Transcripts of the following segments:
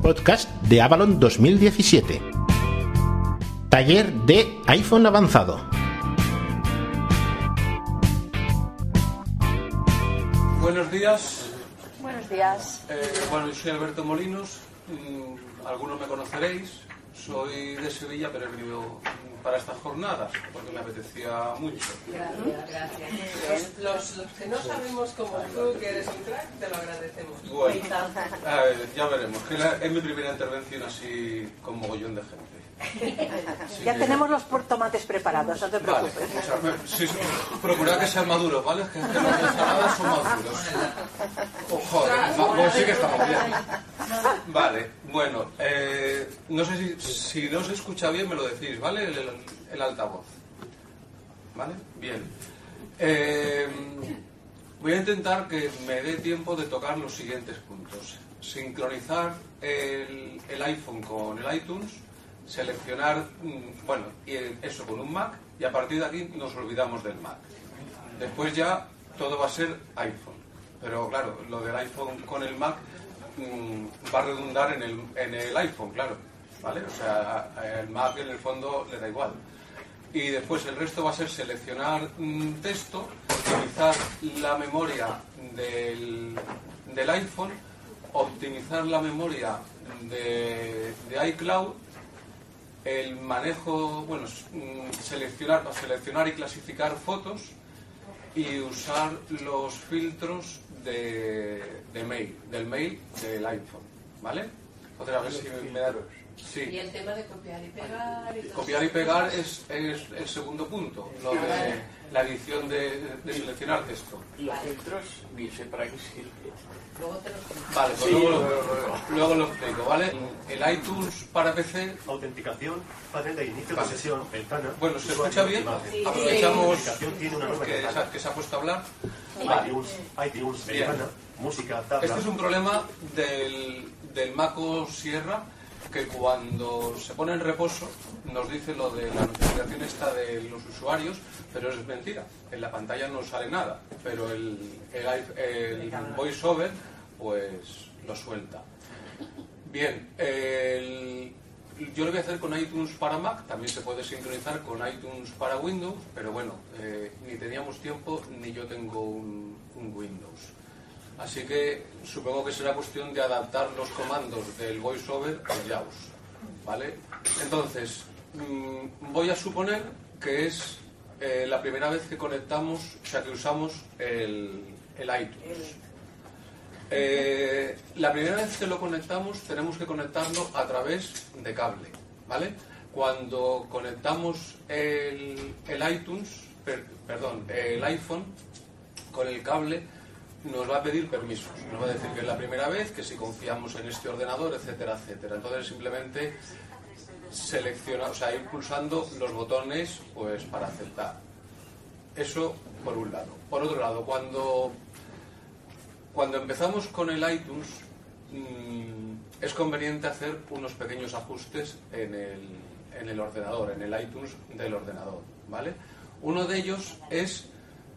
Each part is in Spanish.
podcast de Avalon 2017. Taller de iPhone avanzado. Buenos días. Buenos días. Eh, bueno, yo soy Alberto Molinos. Mm, algunos me conoceréis. Soy de Sevilla, pero he venido para estas jornadas porque me apetecía mucho. Gracias, gracias. Los, los que no sabemos como tú, que eres un crack, te lo agradecemos. Bueno, a ver, ya veremos. que la- es mi primera intervención así con mogollón de gente. Ya tenemos los tomates preparados, no te Vale, preocupes. me- sí, sí, procurad que sean maduros, ¿vale? Que, que ensaladas son maduros. Oh, joder, pues sí que estamos bien. Vale, bueno, eh, no sé si, si no se escucha bien, me lo decís, ¿vale? El, el- el altavoz. ¿Vale? Bien. Eh, voy a intentar que me dé tiempo de tocar los siguientes puntos. Sincronizar el, el iPhone con el iTunes, seleccionar, mm, bueno, y eso con un Mac, y a partir de aquí nos olvidamos del Mac. Después ya todo va a ser iPhone. Pero claro, lo del iPhone con el Mac mm, va a redundar en el, en el iPhone, claro. ¿Vale? O sea, el Mac en el fondo le da igual. Y después el resto va a ser seleccionar mm, texto, utilizar la memoria del, del iPhone, optimizar la memoria de, de iCloud, el manejo, bueno, mm, seleccionar, seleccionar y clasificar fotos y usar los filtros de, de mail, del mail del iPhone, ¿vale? Entonces a ver si me da... Y Sí. el tema de copiar y pegar y Copiar y pegar es, es el segundo punto, lo de la edición de, de seleccionar texto. Los filtros, para qué sirve. Luego te lo explico. Vale, pues luego, lo, luego lo explico, ¿vale? El iTunes para PC, Autenticación, panel de inicio Vale. de sesión, ventana. bueno, ¿se escucha bien? imagen. Aprovechamos Autenticación tiene una nueva que, se- que se ha puesto a hablar. iTunes, iTunes, Bien. ventana, música, tabla. Este es un problema del, del Maco Sierra que cuando se pone en reposo nos dice lo de la notificación esta de los usuarios, pero es mentira. En la pantalla no sale nada, pero el, el, el voiceover pues lo suelta. Bien, el- yo lo voy a hacer con iTunes para Mac, también se puede sincronizar con iTunes para Windows, pero bueno, eh, ni teníamos tiempo ni yo tengo un, un Windows. Así que supongo que será cuestión de adaptar los comandos del VoiceOver al JAWS. ¿Vale? Entonces, mm, voy a suponer que es eh, la primera vez que conectamos, o sea, que usamos el, el iTunes. Eh, la primera vez que lo conectamos tenemos que conectarlo a través de cable, ¿vale? Cuando conectamos el, el iTunes, per- perdón, el iPhone con el cable, nos va a pedir permisos. Nos va a decir que es la primera vez, que si confiamos en este ordenador, etcétera, etcétera. Entonces simplemente selecciona, o sea, ir pulsando los botones pues para aceptar. Eso por un lado. Por otro lado, cuando cuando empezamos con el iTunes, mm, es conveniente hacer unos pequeños ajustes en el, en el ordenador, en el iTunes del ordenador, ¿vale? Uno de ellos es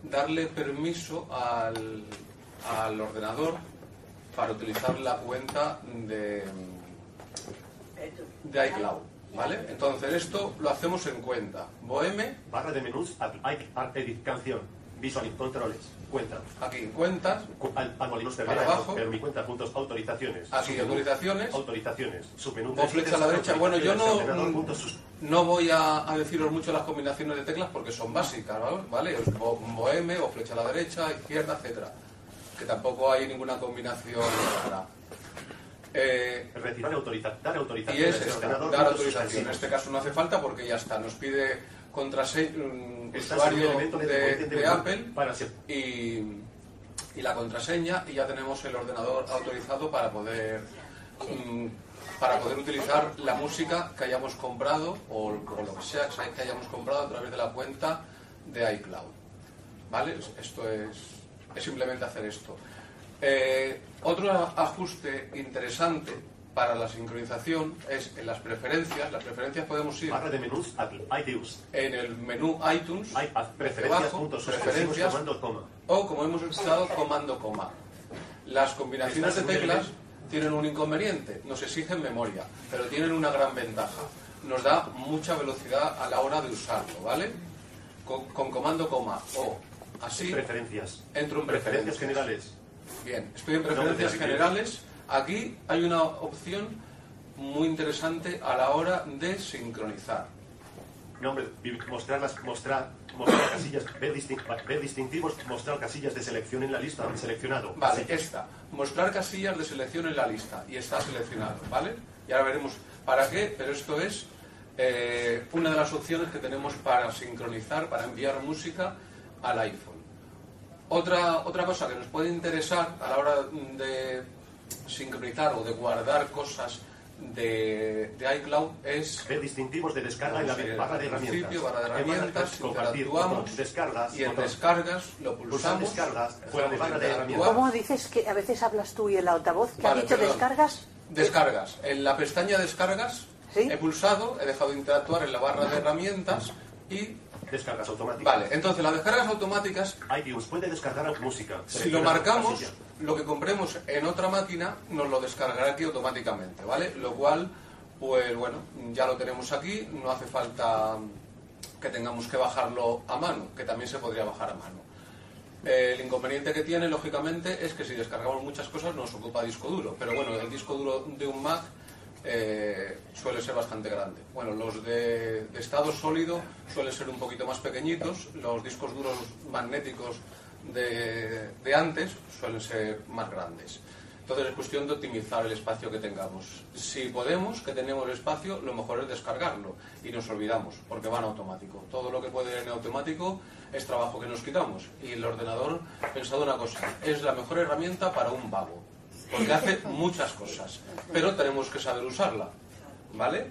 darle permiso al, al ordenador para utilizar la cuenta de, de iCloud, ¿vale? Entonces esto lo hacemos en cuenta. Boheme, Barra de menús, edit, canción, visual, controles, cuenta. aquí en cuentas, Cu- Al, al Molinos abajo. pero mi cuenta, puntos, autorizaciones. Aquí, submenú, autorizaciones. Autorizaciones, submenú. O flecha a la derecha. Bueno, yo no- No voy a, a deciros mucho las combinaciones de teclas porque son básicas, ¿vale? bo- boheme o flecha a la derecha, izquierda, etcétera. Que tampoco hay ninguna combinación rara. Eh, Retirar y autorizar, dar y autorización. es esta, dar autorización. En este caso no hace falta porque ya está. Nos pide contraseña, un Está usuario de, Apple Para y, y la contraseña y ya tenemos el ordenador autorizado para poder mm, para poder utilizar la música que hayamos comprado o, o lo que sea que hayamos comprado a través de la cuenta de iCloud. ¿Vale? Esto es, es simplemente hacer esto. Eh, otro ajuste interesante para la sincronización es en las preferencias. Las preferencias podemos ir barra de menús, ad- iTunes. en el menú iTunes, Hay ad- preferencias, debajo, puntos, suspensivos, preferencias, comando, coma. o como hemos usado comando coma. Las combinaciones de teclas, tienen un inconveniente, nos exigen memoria, pero tienen una gran ventaja. Nos da mucha velocidad a la hora de usarlo, ¿vale? Con, con comando coma o así Preferencias. entro en Preferencias preferencias. generales. Bien, estoy en preferencias generales. Aquí hay una opción muy interesante a la hora de sincronizar. Nombre, mostrar, las, mostrar, mostrar casillas, ver, distin- ver distintivos, mostrar casillas de selección en la lista, seleccionado. Vale, esta. Mostrar casillas de selección en la lista. Y está seleccionado, ¿vale? Y ahora veremos para qué, pero esto es eh, una de las opciones que tenemos para sincronizar, para enviar música al iPhone. Otra, otra cosa que nos puede interesar a la hora de sincronizar o de guardar cosas de, de iCloud es Ver distintivos de descarga en la Sí, barra de herramientas. principio, barra de herramientas, compartir, botón, descargas, y en botón. descargas lo pulsamos. descargas fuera de barra de interactuar. herramientas. ¿Cómo dices que a veces hablas tú y el altavoz que Vale, ha dicho perdón. descargas? Descargas. En la pestaña descargas ¿Sí? he pulsado, he dejado de interactuar en la barra de herramientas y... Descargas automáticas. Vale, entonces las descargas automáticas, iTunes puede descargar música. si lo marcamos, lo que compremos en otra máquina nos lo descargará aquí automáticamente, ¿vale? Lo cual, pues bueno, ya lo tenemos aquí, no hace falta que tengamos que bajarlo a mano, que también se podría bajar a mano. Eh, el inconveniente que tiene, lógicamente, es que si descargamos muchas cosas nos ocupa disco duro. Pero bueno, el disco duro de un Mac eh, suele ser bastante grande. Bueno, los de, de estado sólido suelen ser un poquito más pequeñitos. Los discos duros magnéticos de, antes suelen ser más grandes. Entonces es cuestión de optimizar el espacio que tengamos. Si podemos, que tenemos espacio, lo mejor es descargarlo y nos olvidamos, porque van automático. Todo lo que puede ir en automático es trabajo que nos quitamos. Y el ordenador, pensado una cosa, es la mejor herramienta para un vago, porque hace muchas cosas, pero tenemos que saber usarla, ¿vale?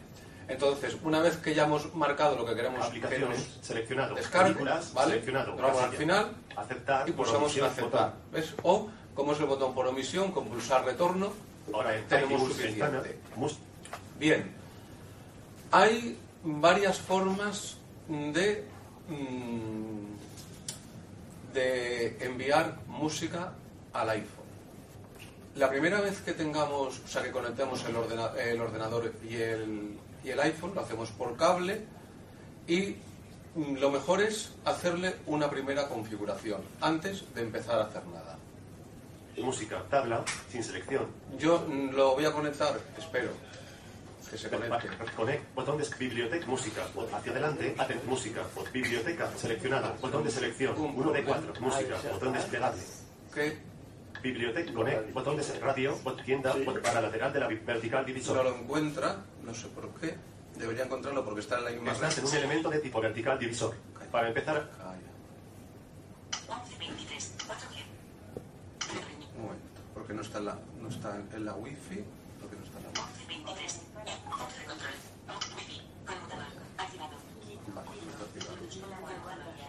Entonces, una vez que ya hemos marcado lo que queremos que Aplicaciones, nos seleccionado. descargue, ¿vale? seleccionado. Vamos al final Aceptar. y pulsamos en aceptar. ¿Ves? O, como es el botón por omisión, con pulsar retorno, Ahora en tenemos suficiente. Bien, hay varias formas de, mm, de enviar música al iPhone. La primera vez que tengamos, o sea, que conectemos el, ordena- el ordenador y el, y el iPhone, lo hacemos por cable y mm, lo mejor es hacerle una primera configuración antes de empezar a hacer nada. música, tabla, sin selección. Yo mm, lo voy a conectar, espero que se conecte. Connect, botón de biblioteca, música, hacia adelante, atent, música, biblioteca, seleccionada, botón de selección, 1 de 4, música, botón desplegable. Que Biblioteca, connect, botón de radio, bot- tienda, bot- para lateral de la vertical no divisor. lo encuentra, no sé por qué, debería encontrarlo porque está en la misma Estás en un elemento de tipo vertical divisor. Para empezar, Calla. Un momento, porque no está en la, no está en, la wifi, porque no está en la wifi. Vale, está activado.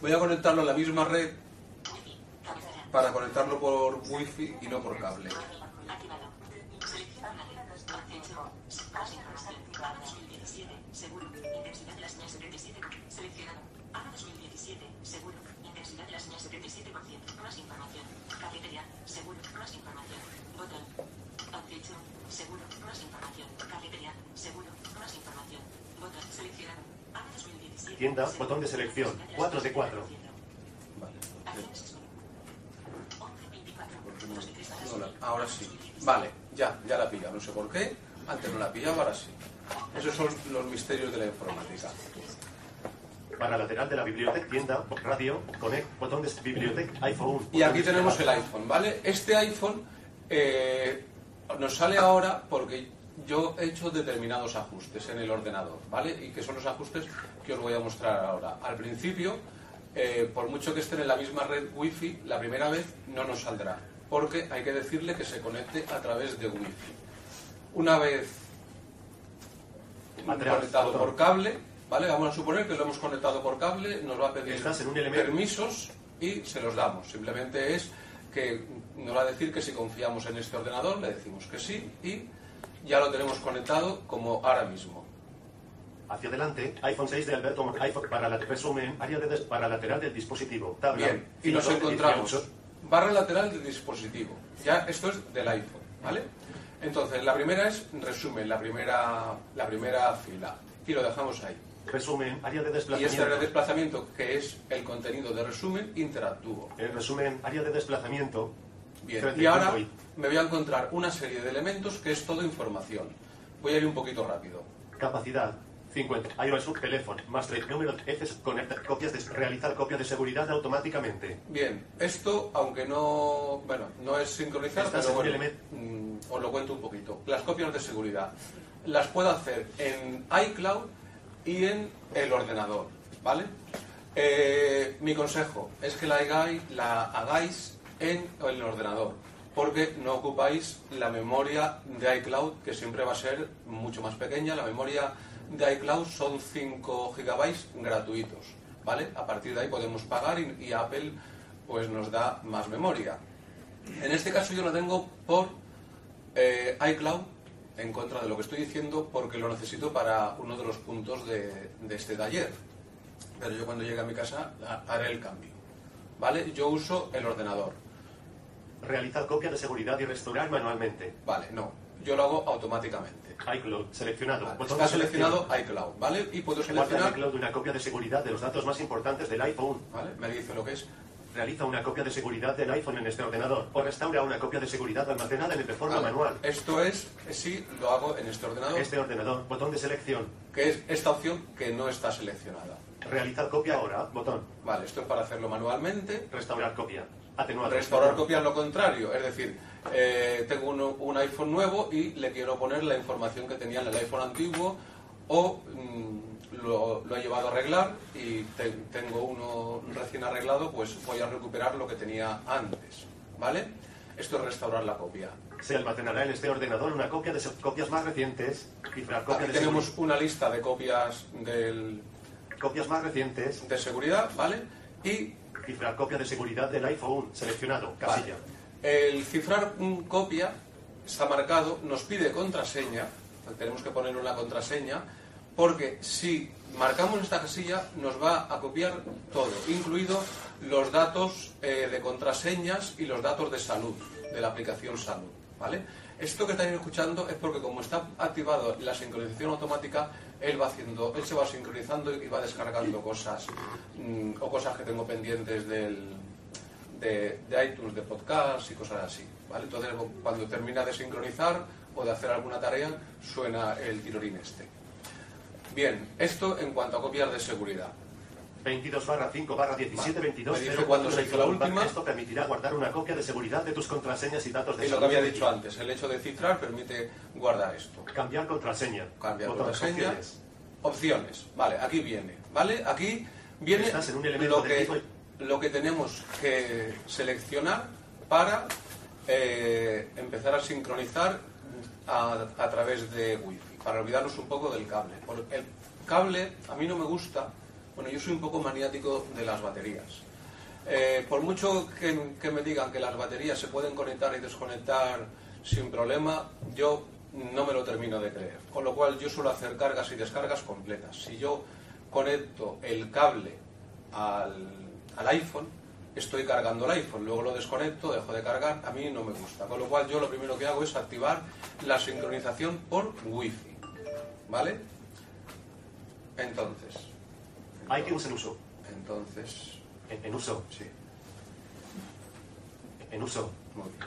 Voy a conectarlo a la misma red para conectarlo por wifi y no por cable. Tienda, botón de selección, 4 de 4. Vale. Ahora sí. Vale, ya, ya la pilla. No sé por qué. Antes no la pillaba, ahora sí. Esos son los misterios de la informática. Para lateral de la biblioteca, tienda, radio, connect, botón de biblioteca, iPhone. Y aquí tenemos el iPhone, ¿vale? Este iPhone eh, nos sale ahora porque yo he hecho determinados ajustes en el ordenador, ¿vale? Y que son los ajustes que os voy a mostrar ahora. Al principio, eh, por mucho que estén en la misma red Wi-Fi, la primera vez no nos saldrá, porque hay que decirle que se conecte a través de Wi-Fi. Una vez Atrás, conectado por cable, ¿vale? Vamos a suponer que lo hemos conectado por cable, nos va a pedir permisos y se los damos. Simplemente es que nos va a decir que si confiamos en este ordenador, le decimos que sí y ya lo tenemos conectado como ahora mismo. Hacia adelante, iPhone 6 de Alberto iPhone para la resumen, área de para lateral del dispositivo, tabla. Bien, y nos encontramos 18. barra lateral del dispositivo. Ya esto es del iPhone, ¿vale? Entonces, la primera es resumen, la primera, la primera fila. Y lo dejamos ahí. Resumen, área de Y este desplazamiento. desplazamiento, que es el contenido de resumen, interactúo. El resumen, área de desplazamiento. Bien, y ahora me voy a encontrar una serie de elementos que es todo información. Voy a ir un poquito rápido. Capacidad. 50. iOS teléfono. Más 3. Número F. Conecta. Copias de. Realizar copia de seguridad automáticamente. Bien, esto, aunque no, bueno, no es sincronizar, pero bueno, mm, os lo cuento un poquito. Las copias de seguridad las puedo hacer en iCloud y en el ordenador, ¿vale? Eh, mi consejo es que la hagáis, la hagáis en el ordenador, porque no ocupáis la memoria de iCloud, que siempre va a ser mucho más pequeña. La memoria de iCloud son 5 gigabytes gratuitos, ¿vale? A partir de ahí podemos pagar y, y Apple pues nos da más memoria. En este caso yo lo tengo por eh, iCloud en contra de lo que estoy diciendo porque lo necesito para uno de los puntos de, de este taller. Pero yo cuando llegue a mi casa ha- haré el cambio. ¿Vale? Yo uso el ordenador. Realizar copia de seguridad y restaurar manualmente. Vale, no. Yo lo hago automáticamente. iCloud. Seleccionado. Vale, Está seleccionado iCloud, ¿vale? Y puedo seleccionar... iCloud una copia de seguridad de los datos más importantes del iPhone. ¿Vale? Me dice lo que es. Realiza una copia de seguridad del iPhone en este ordenador. O restaura una copia de seguridad almacenada en de forma Vale. manual. Esto es, sí, lo hago en este ordenador, Este ordenador. Botón de selección. que es esta opción que no está seleccionada. Realizar copia ahora. Botón. Vale, esto es para hacerlo manualmente. Restaurar copia. Atenuar. Restaurar copia es lo contrario, es decir, eh, tengo uno- un iPhone nuevo y le quiero poner la información que tenía en el iPhone antiguo o mm, lo, lo he llevado a arreglar y te- tengo uno recién arreglado, pues voy a recuperar lo que tenía antes, ¿vale? Esto es restaurar la copia. Se almacenará en este ordenador una copia de copias más recientes. Cifrar copia Aquí de tenemos una lista de copias del- Copias más recientes. de seguridad, ¿vale? Y Cifrar copia de seguridad del iPhone. Seleccionado. Casilla. Vale. El cifrar un copia está marcado, nos pide contraseña, tenemos que poner una contraseña, porque si marcamos esta casilla nos va a copiar todo, incluido los datos eh, de contraseñas y los datos de salud, de la aplicación salud. ¿vale? Esto que estáis escuchando es porque como está activado la sincronización automática, él va haciendo, él se va sincronizando y va descargando cosas mm, o cosas que tengo pendientes del, de, iTunes, de podcast y cosas así. ¿vale? Entonces, cuando termina de sincronizar o de hacer alguna tarea, suena el tirorín este. Bien, esto en cuanto a copias de seguridad. 22 barra 5 barra 17 Vale. 22 Me dice 04, cuándo se hizo la última. Esto permitirá guardar una copia de seguridad de tus contraseñas y datos de Y lo que había dicho antes, el hecho de cifrar permite guardar esto. Cambiar contraseña. Cambiar contraseña. opciones. Opciones. Vale, aquí viene. ¿Vale? Aquí viene un lo que, lo que tenemos que seleccionar para eh, empezar a sincronizar a, a través de Wi-Fi, para olvidarnos un poco del cable. El cable a mí no me gusta, bueno, yo soy un poco maniático de las baterías. Eh, por mucho que, que me digan que las baterías se pueden conectar y desconectar sin problema, yo no me lo termino de creer. Con lo cual yo suelo hacer cargas y descargas completas. Si yo conecto el cable al, al iPhone, estoy cargando el iPhone, luego lo desconecto, dejo de cargar, a mí no me gusta. Con lo cual yo lo primero que hago es activar la sincronización por Wi-Fi. ¿Vale? Entonces, iTunes en uso. entonces, En, en uso. sí, En uso.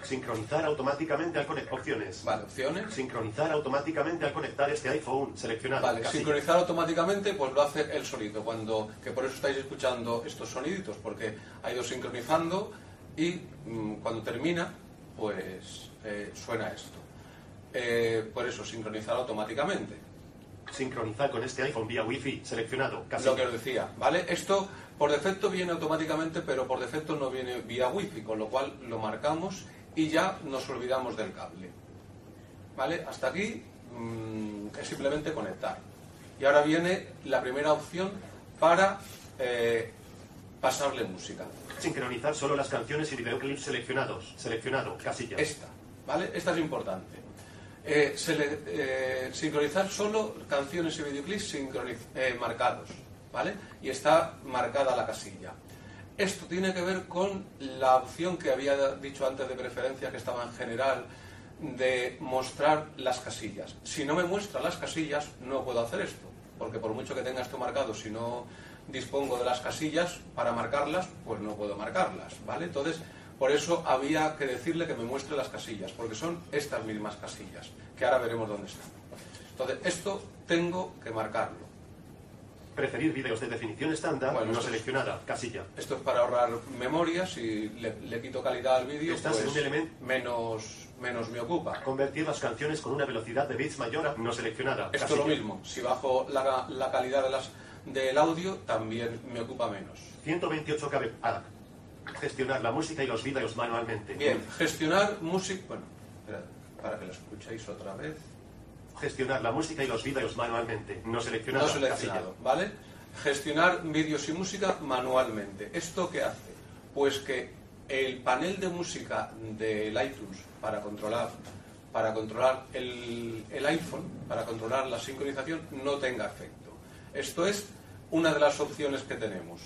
Sincronizar automáticamente al conectar. Opciones. Vale, opciones. Sincronizar automáticamente al conectar este iPhone seleccionado. Vale, Casilla. sincronizar automáticamente pues lo hace el solito, cuando, que por eso estáis escuchando estos soniditos, porque ha ido sincronizando y mm, cuando termina, pues eh, suena esto. Eh, por eso, sincronizar automáticamente. Sincronizar con este iPhone vía Wi-Fi seleccionado. Casilla. Lo que os decía, ¿vale? Esto por defecto viene automáticamente, pero por defecto no viene vía wifi, con lo cual lo marcamos y ya nos olvidamos del cable. ¿Vale? Hasta aquí mm, es simplemente conectar. Y ahora viene la primera opción para eh, pasarle música. Sincronizar solo las canciones y videoclips seleccionados. Seleccionado. Casilla. Esta, ¿vale? Esta es importante. Eh, eh, sincronizar solo canciones y videoclips eh, marcados, ¿vale? Y está marcada la casilla. Esto tiene que ver con la opción que había dicho antes de preferencia, que estaba en general, de mostrar las casillas. Si no me muestra las casillas, no puedo hacer esto, porque por mucho que tenga esto marcado, si no dispongo de las casillas para marcarlas, pues no puedo marcarlas, ¿vale? Entonces, por eso había que decirle que me muestre las casillas, porque son estas mismas casillas, que ahora veremos dónde están. Entonces, esto tengo que marcarlo. Preferir vídeos de definición estándar, Bueno, no seleccionada, casilla. Esto es para ahorrar memoria, si le, le quito calidad al vídeo, en pues un elemento- menos, menos me ocupa. Convertir las canciones con una velocidad de bits mayor a no seleccionada. Esto es lo mismo, si bajo la, la calidad de las, del audio, también me ocupa menos. 128 KB. Gestionar la música y los vídeos manualmente. Bien, gestionar música... Bueno, para que lo escuchéis otra vez. Gestionar la música y los vídeos manualmente. No seleccionada. No seleccionado, ¿vale? Gestionar vídeos y música manualmente. ¿Esto qué hace? Pues que el panel de música del iTunes para controlar para controlar el, el iPhone, para controlar la sincronización, no tenga efecto. Esto es una de las opciones que tenemos.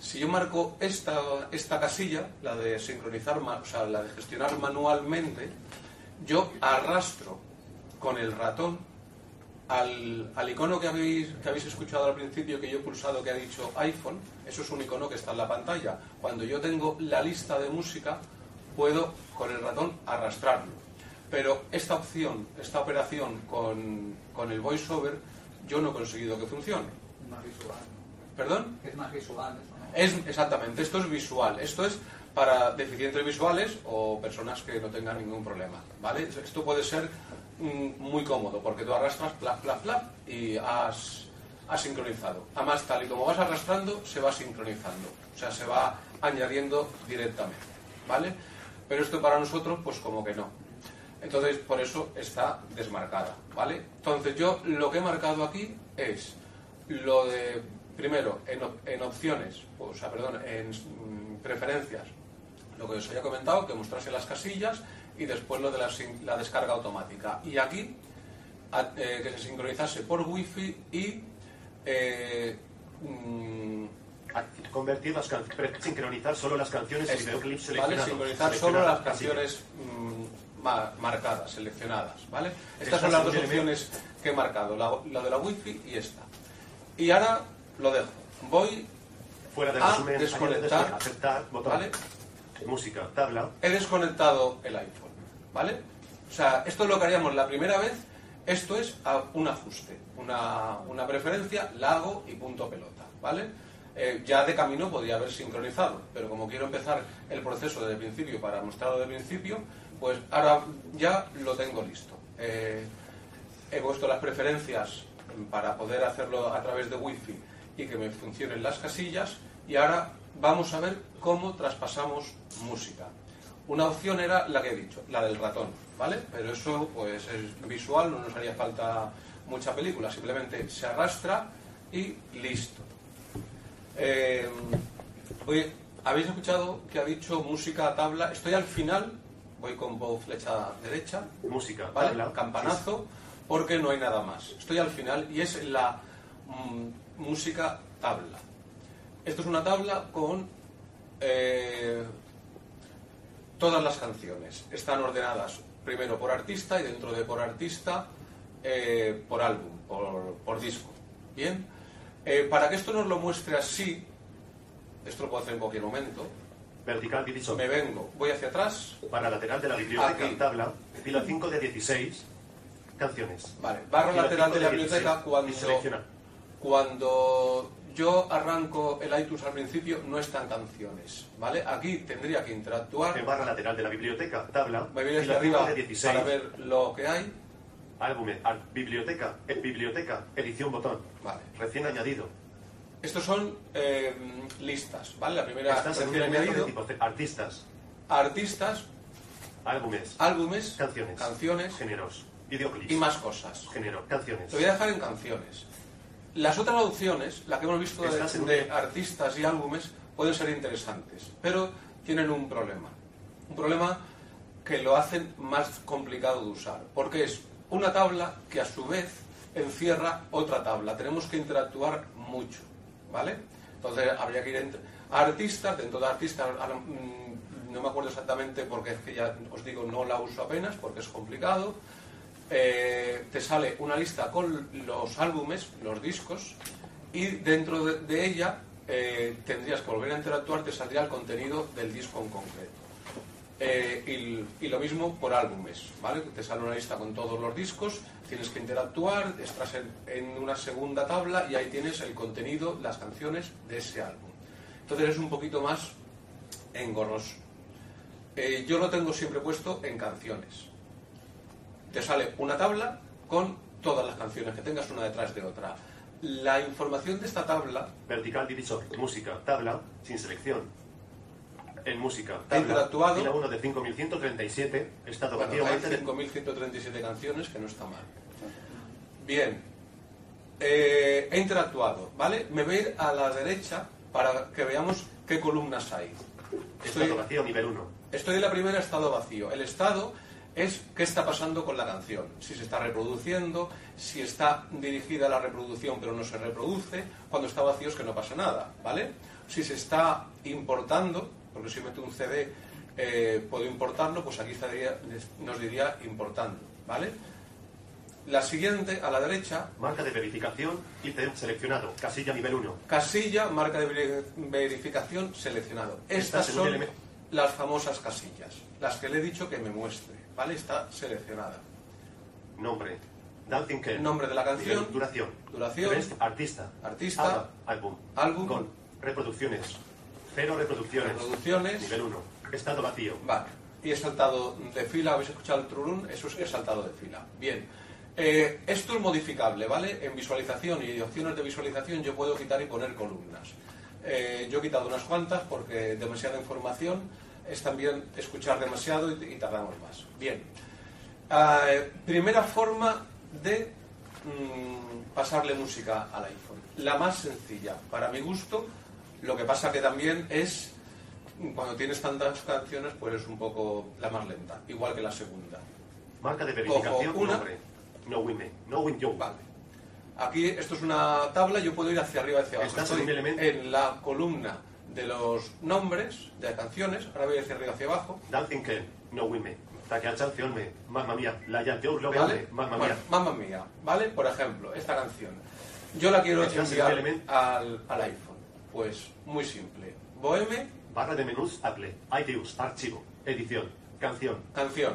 Si yo marco esta, esta casilla, la de sincronizar, o sea, la de gestionar manualmente, yo arrastro con el ratón al, al icono que habéis, que habéis escuchado al principio que yo he pulsado que ha dicho iPhone, eso es un icono que está en la pantalla. Cuando yo tengo la lista de música, puedo con el ratón arrastrarlo. Pero esta opción, esta operación con, con el voiceover, yo no he conseguido que funcione. más visual. ¿Perdón? Es más visual. Es, exactamente, esto es visual. Esto es para deficientes visuales o personas que no tengan ningún problema. ¿vale? Esto puede ser mm, muy cómodo porque tú arrastras, plap, plap, plap y has, has sincronizado. Además, tal y como vas arrastrando, se va sincronizando. O sea, se va añadiendo directamente. ¿Vale? Pero esto para nosotros, pues como que no. Entonces, por eso está desmarcada, ¿vale? Entonces, yo lo que he marcado aquí es lo de, primero, en, op- en opciones, o sea, perdón, en mm, preferencias, lo que os había comentado, que mostrase las casillas y después lo de la, descarga automática. Y aquí, a- eh, que se sincronizase por wifi y eh, mm, Convertir las canciones. Sincronizar solo las canciones y videoclips ¿vale? seleccionados. Sincronizar solo las canciones mm, ma- marcadas, seleccionadas, ¿vale? Estas son las dos opciones que he marcado, la, la de la wifi y esta. Y ahora lo dejo. Voy, Fuera del a resumen, desconectar, aceptar, botón. ¿vale? Música, tabla. He desconectado el iPhone, ¿vale? O sea, esto es lo que haríamos la primera vez. Esto es un ajuste, una, una preferencia, la hago y punto pelota, ¿vale? Eh, ya de camino podría haber sincronizado, pero como quiero empezar el proceso desde el principio para mostrarlo desde el principio, pues ahora ya lo tengo listo. Eh, he puesto las preferencias para poder hacerlo a través de Wi-Fi y que me funcionen las casillas y ahora vamos a ver cómo traspasamos música. Una opción era la que he dicho, la del ratón, ¿vale? Pero eso pues es visual, no nos haría falta mucha película, simplemente se arrastra y listo. Eh, oye, ¿habéis escuchado que ha dicho música a tabla? Estoy al final, voy con voz flecha derecha, Música, ¿vale? tabla. Campanazo, porque no hay nada más. Estoy al final y es la mm, música tabla. Esto es una tabla con eh, todas las canciones. Están ordenadas primero por artista y dentro de por artista eh, por álbum, por, por disco. Bien, Eh, para que esto nos lo muestre así, esto lo puedo hacer en cualquier momento, Vertical divisor. me vengo, voy hacia atrás, Para lateral de la biblioteca, Aquí. tabla. Fila 5 de 16. Canciones. Vale, barra lateral de la 5 biblioteca 16. cuando, Y selecciona. Cuando yo arranco el iTunes al principio no están canciones, ¿vale? Aquí tendría que interactuar, En barra lateral de la biblioteca, tabla. me 5 arriba de 16. para ver lo que hay, Álbumes, al- biblioteca, eh, biblioteca, edición botón. vale. Recién añadido. Estos son eh, listas, ¿vale? La primera Estás en un recién de añadido, tipo. Artistas, artistas, álbumes, álbumes, canciones, canciones géneros, videoclips, y más cosas. género, canciones. Lo voy a dejar en canciones. Las otras opciones, la que hemos visto de, artistas y álbumes, pueden ser interesantes, pero tienen un problema. Un problema que lo hacen más complicado de usar. Porque es una tabla que a su vez encierra otra tabla. Tenemos que interactuar mucho, ¿vale? Entonces habría que ir entre artistas, dentro de artistas, mm, no me acuerdo exactamente porque es que ya os digo, no la uso apenas porque es complicado. Eh, te sale una lista con los álbumes, los discos, y dentro de, ella eh, tendrías que volver a interactuar, te saldría el contenido del disco en concreto. Eh, y, lo mismo por álbumes, ¿vale? Te sale una lista con todos los discos, tienes que interactuar, estás en, una segunda tabla y ahí tienes el contenido, las canciones de ese álbum. Entonces es un poquito más engorroso. Yo lo tengo siempre puesto en canciones. Te sale una tabla con todas las canciones que tengas una detrás de otra. La información de esta tabla Vertical divisor. Música. Tabla. Sin selección. En música. Tabla. interactuado. Fila 1 de 5137. Estado Bueno, vacío. hay antes de- 5.137 canciones, que no está mal. Bien. Eh, he interactuado, ¿vale? Me voy a ir a la derecha para que veamos qué columnas hay. Estoy, Estado vacío nivel 1. estoy en la primera, estado vacío. El estado es qué está pasando con la canción. Si se está reproduciendo, si está dirigida a la reproducción pero no se reproduce. Cuando está vacío es que no pasa nada, ¿vale? Si se está importando, porque si meto un CD eh, puedo importarlo, pues aquí estaría, nos diría importando, ¿vale? La siguiente, a la derecha, Marca de verificación. Ítem seleccionado. Casilla nivel 1. casilla, marca de veri- verificación, seleccionado. Estas son las famosas casillas, las que le he dicho que me muestre, ¿vale? Está seleccionada. Nombre. Dancing. Nombre de la canción. Duración. Duración. Artista. Artista. Alba, álbum. Álbum. Con reproducciones. Cero reproducciones. Reproducciones. Nivel 1. Estado vacío. Vale. Y he saltado de fila, ¿habéis escuchado el trurún? Eso es que he saltado de fila. Bien. Eh, esto es modificable, ¿vale? En visualización y opciones de visualización yo puedo quitar y poner columnas. Eh, yo he quitado unas cuantas porque demasiada información es también escuchar demasiado y, y tardamos más. Bien. Ah, eh, primera forma de mm, pasarle música al iPhone. La más sencilla, para mi gusto, lo que pasa que también es, cuando tienes tantas canciones, pues es un poco la más lenta, igual que la segunda. Marca de verificación. Cojo una. Nombre. No win No win yo. Vale. Aquí esto es una tabla, yo puedo ir hacia arriba hacia abajo. Estás Estoy en la columna de los nombres de canciones, ahora voy hacia arriba hacia abajo. Dancing Ken. No win me. Taque canción me. Mamma mía. La ya yo lo ¿Vale? Mamma mía. Mamma mía, ¿vale? Por ejemplo, esta canción. Yo la quiero enviar al, al iPhone. Pues muy simple. Boheme, Barra de menús Apple. iTunes. Archivo. Edición. Canción. canción.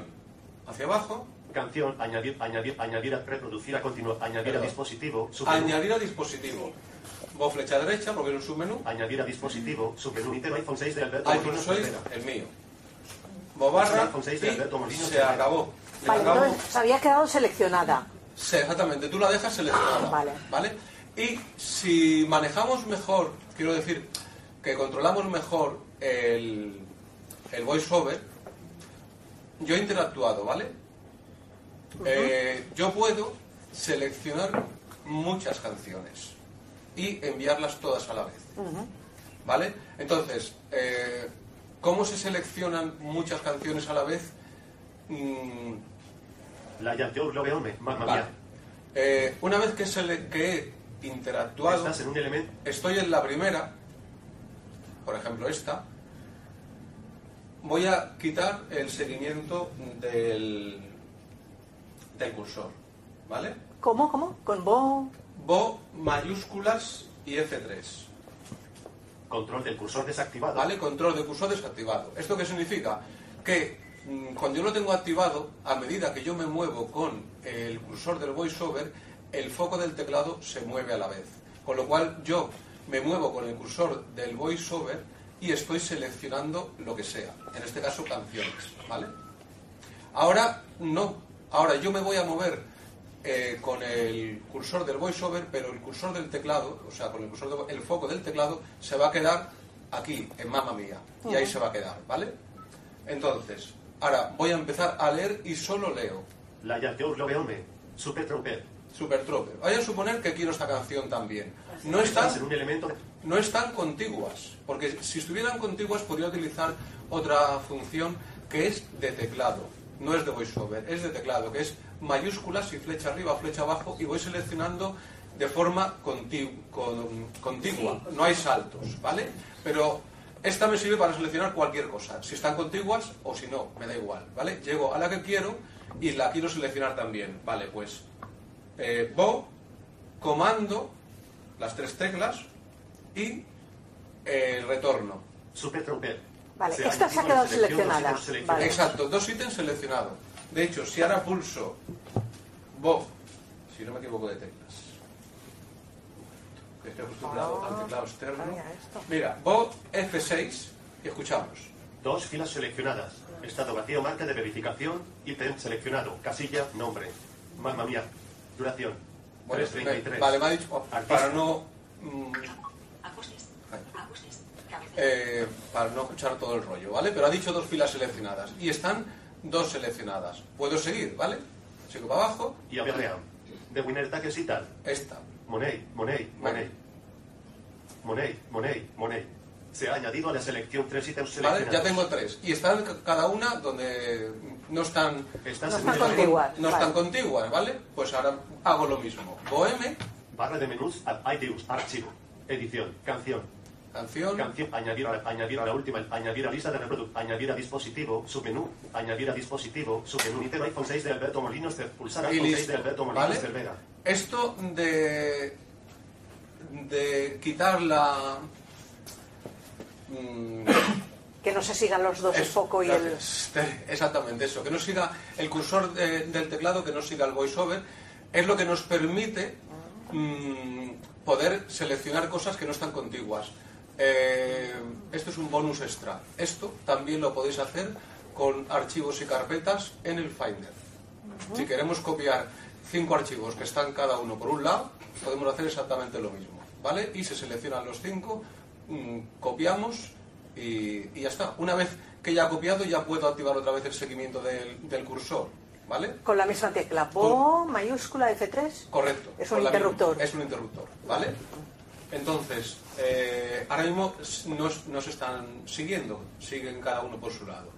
Hacia abajo, Canción. Añadir. Añadir. Añadir. a- Reproducir a continuo. Añadir a Perdón. dispositivo. Submenú. añadir a dispositivo. Voy flecha derecha porque es un submenú. Añadir a dispositivo. Submenú. Inter iPhone 6 de Alberto iPhone Molino 6, Cervera. el mío. Bobarra iPhone 6 de y Alberto Molino se acabó. Le Vale, entonces se había quedado seleccionada. Sí, exactamente, tú la dejas seleccionada. Vale. Y si manejamos mejor, quiero decir, que controlamos mejor el, el voiceover, yo he interactuado, ¿vale? Eh, yo puedo seleccionar muchas canciones y enviarlas todas a la vez. ¿Vale? Entonces, eh, ¿cómo se seleccionan muchas canciones a la vez? Mm, La ya yo lo veo me. Mamma Vale. mía. Eh, una vez que, se le- que he interactuado, Estás en un elemento. estoy en la primera, por ejemplo esta, voy a quitar el seguimiento del, del cursor, ¿vale? ¿Cómo? ¿Cómo? Con bo. Bo mayúsculas y F3, Control del cursor desactivado. ¿vale? Control de cursor desactivado. ¿Esto qué significa? Que mm, cuando yo lo tengo activado, a medida que yo me muevo con el cursor del voiceover, el foco del teclado se mueve a la vez. Con lo cual yo me muevo con el cursor del voiceover y estoy seleccionando lo que sea. En este caso canciones, ¿vale? Ahora no. Ahora yo me voy a mover eh, con el cursor del voiceover, pero el cursor del teclado, o sea, con el cursor de- el foco del teclado, se va a quedar aquí, en mamma mía. Y ahí se va a quedar, ¿vale? Entonces, ahora voy a empezar a leer y solo leo. La ya yo lo veo me. Super Trooper. Super Trooper. Voy a suponer que quiero esta canción también. No están, no están contiguas, porque si estuvieran contiguas podría utilizar otra función que es de teclado. No es de voiceover, es de teclado, que es mayúsculas y flecha arriba, flecha abajo y voy seleccionando de forma conti- con- contigua. No hay saltos, ¿vale? Pero esta me sirve para seleccionar cualquier cosa. Si están contiguas o si no, me da igual, ¿vale? Llego a la que quiero y la quiero seleccionar también. Vale, pues eh, Bo, comando, las tres teclas y eh, el retorno. Super. Vale, Se esta se ha quedado seleccionada. Vale. Exacto, dos ítems seleccionados. De hecho, si ahora pulso Bo, si no me equivoco de teclas, que estoy acostumbrado al teclado externo. Mira esto. Mira, Bo F6 y escuchamos. Dos filas seleccionadas. Estado vacío, marca de verificación, ítem seleccionado, casilla, nombre. Mamma mía. Duración. Bueno, 333. Vale, me ha dicho, oh, para no, mm, eh, para no escuchar todo el rollo, ¿vale? Pero ha dicho dos filas seleccionadas y están dos seleccionadas. Puedo seguir, ¿vale? Sigo para abajo, Y a ver, De winner taques y tal. esta. Money, money, money. Money, money, money. Se ha añadido a la selección tres ítems ¿Vale? seleccionados. Ya tengo tres. Y están ca- cada una donde no están, Están No están contiguas. no Vale. están contiguas, ¿vale? Pues ahora hago lo mismo. Boheme, Barra de menús, iTunes, archivo, edición, canción, canción, canción, añadir a, añadir a la última, añadir a lista de reproducción, añadir a dispositivo, submenú, añadir a dispositivo, submenú, Nintendo iPhone 6 de Alberto Molinos, pulsar iPhone 6 de. Alberto Molinos, ¿Vale? Cervera. Esto de, de quitar la... mm, Que no se sigan los dos, el foco y el... Exactamente eso, que no siga el cursor de- del teclado, que no siga el voiceover, es lo que nos permite mm, poder seleccionar cosas que no están contiguas. Eh, esto es un bonus extra. Esto también lo podéis hacer con archivos y carpetas en el Finder. Si queremos copiar cinco archivos que están cada uno por un lado, podemos hacer exactamente lo mismo. ¿Vale? Y se seleccionan los cinco, mm, copiamos y, y ya está. Una vez que ya ha copiado, ya puedo activar otra vez el seguimiento del, del cursor. ¿Vale? Con la misma tecla. Bo, mayúscula, F3. Correcto. Es un la misma- interruptor. Es un interruptor, ¿vale? Entonces, eh, ahora mismo s- nos, nos están siguiendo, siguen cada uno por su lado.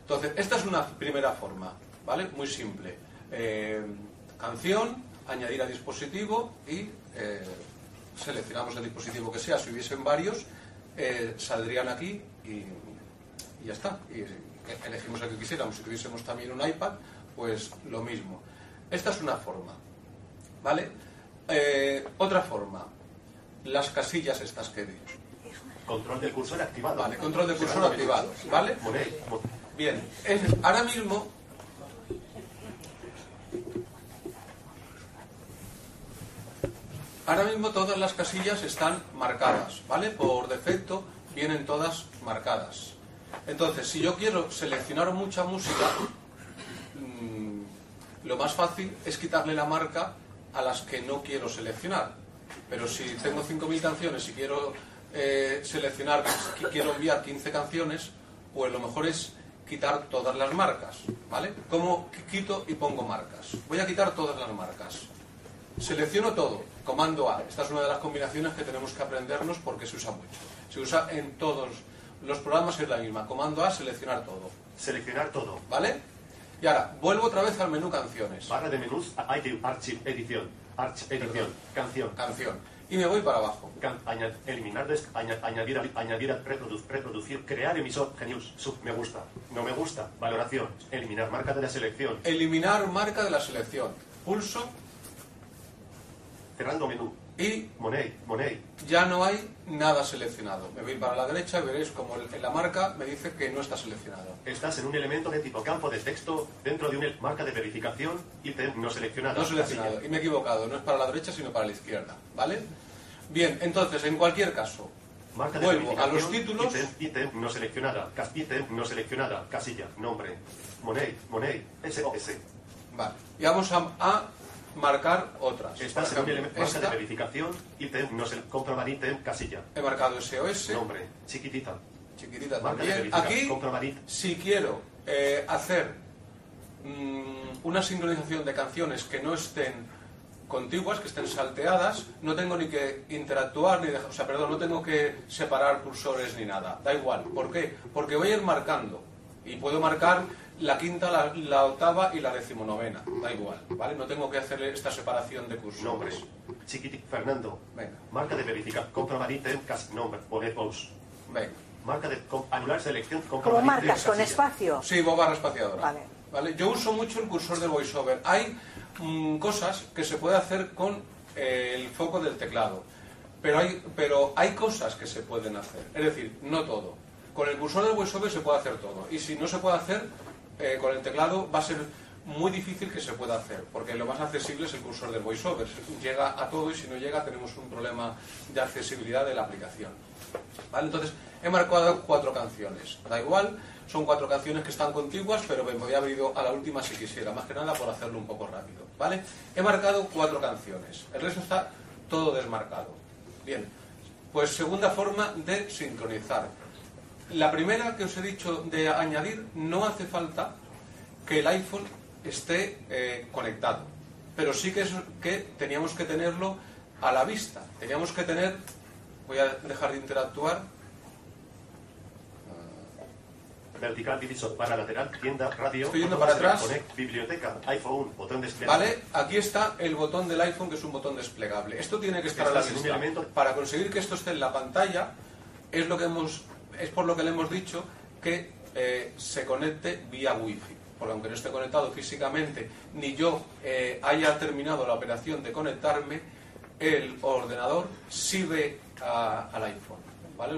Entonces, esta es una primera forma, ¿vale? Muy simple. Eh, canción, añadir a dispositivo y eh, seleccionamos el dispositivo que sea. Si hubiesen varios, saldrían aquí y, y ya está. Y elegimos el que quisiéramos. Si tuviésemos también un iPad, pues lo mismo. Esta es una forma. ¿Vale? Otra forma. Las casillas estas que he dicho. Control del cursor activado. Vale, control de cursor activado. ¿Vale? Bien. En- ahora mismo... Ahora mismo todas las casillas están marcadas, ¿vale? Por defecto vienen todas marcadas. Entonces, si yo quiero seleccionar mucha música, mm, lo más fácil es quitarle la marca a las que no quiero seleccionar. Pero si tengo 5.000 canciones y quiero eh, seleccionar, quiero enviar 15 canciones, pues lo mejor es quitar todas las marcas, ¿vale? ¿Cómo quito y pongo marcas? Voy a quitar todas las marcas. Selecciono todo, comando A. Esta es una de las combinaciones que tenemos que aprendernos porque se usa mucho. Se usa en todos los programas, es la misma. Comando A, seleccionar todo, Seleccionar todo. ¿vale? Y ahora, vuelvo otra vez al menú canciones. Barra de menús, iTunes, archivo, edición, arch, edición, canción. Canción. Y me voy para abajo. Can- eliminar, des- aña- añadir, añadir, a- reprodu- reproducir, crear emisor, genius, sub, me gusta, no me gusta, valoración, eliminar marca de la selección, Eliminar marca de la selección. Pulso cerrando menú, y money, money, ya no hay nada seleccionado. Me voy para la derecha y veréis como en la marca me dice que no está seleccionado. estás en un elemento de tipo campo de texto dentro de una marca de verificación, ítem no seleccionado, No seleccionado. Y me he equivocado. No es para la derecha, sino para la izquierda. ¿Vale? Bien, entonces, en cualquier caso, Marca de Vuelvo a los títulos. Ítem, no seleccionada. Ítem no seleccionada. Casilla. Nombre. Money. Money. SS. vale. Y vamos a, a marcar otras. Estás Por en un ejemplo, elemento marca de esta, verificación. Ítem no se comprobar ítem. Casilla. he marcado SOS, Nombre. Chiquitita. chiquitita Marca también. Aquí, si quiero eh, hacer mm, una sincronización de canciones que no estén contiguas, que estén salteadas, no tengo ni que interactuar, ni dejar, o sea, perdón, no tengo que separar cursores ni nada. Da igual. ¿Por qué? Porque voy a ir marcando. Y puedo marcar la quinta, la, la octava y la decimonovena. Da igual, ¿vale? No tengo que hacer esta separación de cursores. Nombres. Chiquitic Fernando. Venga, Marca de verificar. Comprobar item, cast number. Poner pause. venga. Marca de anular selección. ¿Cómo comprobar item, marcas? ¿Con espacio? Sí, voz barra espaciadora. Vale. ¿Vale? Yo uso mucho el cursor del voiceover. Hay mm, cosas que se puede hacer con eh, el foco del teclado, pero hay, pero hay cosas que se pueden hacer. Es decir, no todo. Con el cursor del voiceover se puede hacer todo. Y si no se puede hacer, eh, con el teclado va a ser muy difícil que se pueda hacer, porque lo más accesible es el cursor del voiceover. Llega a todo y si no llega tenemos un problema de accesibilidad de la aplicación. ¿Vale? Entonces, he marcado cuatro canciones. Da igual, son cuatro canciones que están contiguas, pero me voy a haber ido a la última si quisiera, más que nada por hacerlo un poco rápido. ¿Vale? He marcado cuatro canciones. El resto está todo desmarcado. Bien, pues segunda forma de sincronizar. La primera que os he dicho de añadir, no hace falta que el iPhone esté eh, conectado. Pero sí que, es, que teníamos que tenerlo a la vista. Teníamos que tener, voy a dejar de interactuar, Vertical divisor. Para lateral. Tienda. Radio. Estoy yendo para atrás. Connect. Biblioteca. iPhone. Botón de ¿vale? Aquí está el botón del iPhone que es un botón desplegable. Esto tiene que estar a la vista. Para conseguir que esto esté en la pantalla, es, lo que hemos, es por lo que le hemos dicho que eh, se conecte vía Wi-Fi. Porque aunque no esté conectado físicamente, ni yo eh, haya terminado la operación de conectarme, el ordenador sí ve a- al iPhone. ¿vale?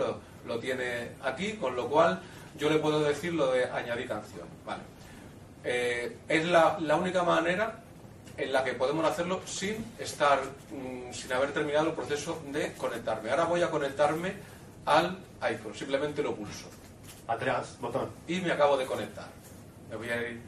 Lo, tiene aquí, con lo cual yo le puedo decir lo de añadir canción. ¿vale? Eh, es la, la única manera en la que podemos hacerlo sin estar, mm, sin haber terminado el proceso de conectarme. Ahora voy a conectarme al iPhone, simplemente lo pulso Atrás. Botón. y me acabo de conectar. Me voy a ir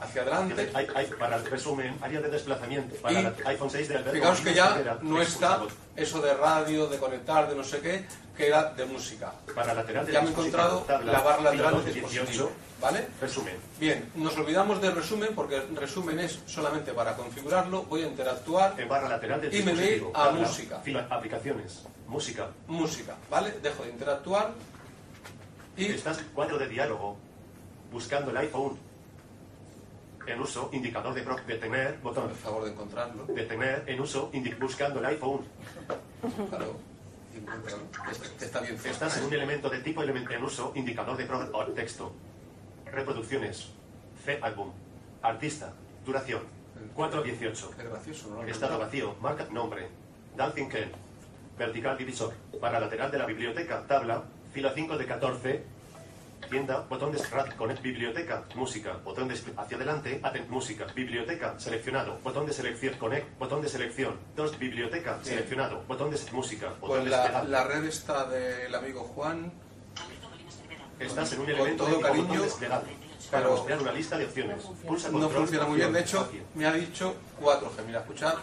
hacia adelante. Hay- hay- para el resumen, área de desplazamiento. Para Y el iPhone 6 de Alberto Fijaos que ya no está eso de radio, de conectar, de no sé qué, que era de música. Para lateral del Ya me he encontrado tabla, la barra lateral del de dispositivo. 18. ¿Vale? Resumen. Bien, nos olvidamos del resumen porque el resumen es solamente para configurarlo. Voy a interactuar. En barra lateral del Y me voy a tabla, música. Fila, aplicaciones. Música. Música, ¿vale? Dejo de interactuar y Estás cuadro de diálogo. Buscando el iPhone. En uso, indicador de detener, botón. por favor de encontrarlo. Detener, en uso, buscando el iPhone. Claro. Está bien cerca, Estás en un elemento de tipo elemento en uso, indicador de texto. Reproducciones. C álbum. Artista. Duración. 4.18. Qué gracioso, ¿no? Estado vacío. Marca nombre. Dancing Ken. Vertical divisor. Barra lateral de la biblioteca. Tabla. Fila 5 de 14. Tienda. Botón de scratch. Connect biblioteca. Música. Botón de hacia adelante. Atent música. Biblioteca. Seleccionado. Botón de selección. Connect. Botón de selección. 2. Biblioteca. Bien. Seleccionado. Botón de música. Botón Pues de la, la red está del amigo Juan. Estás en un Con elemento todo de tipo botón cariño. Para pero- mostrar una lista de opciones. Pulsa No control, funciona muy bien. De hecho, me ha dicho 4G. Mira, escuchad.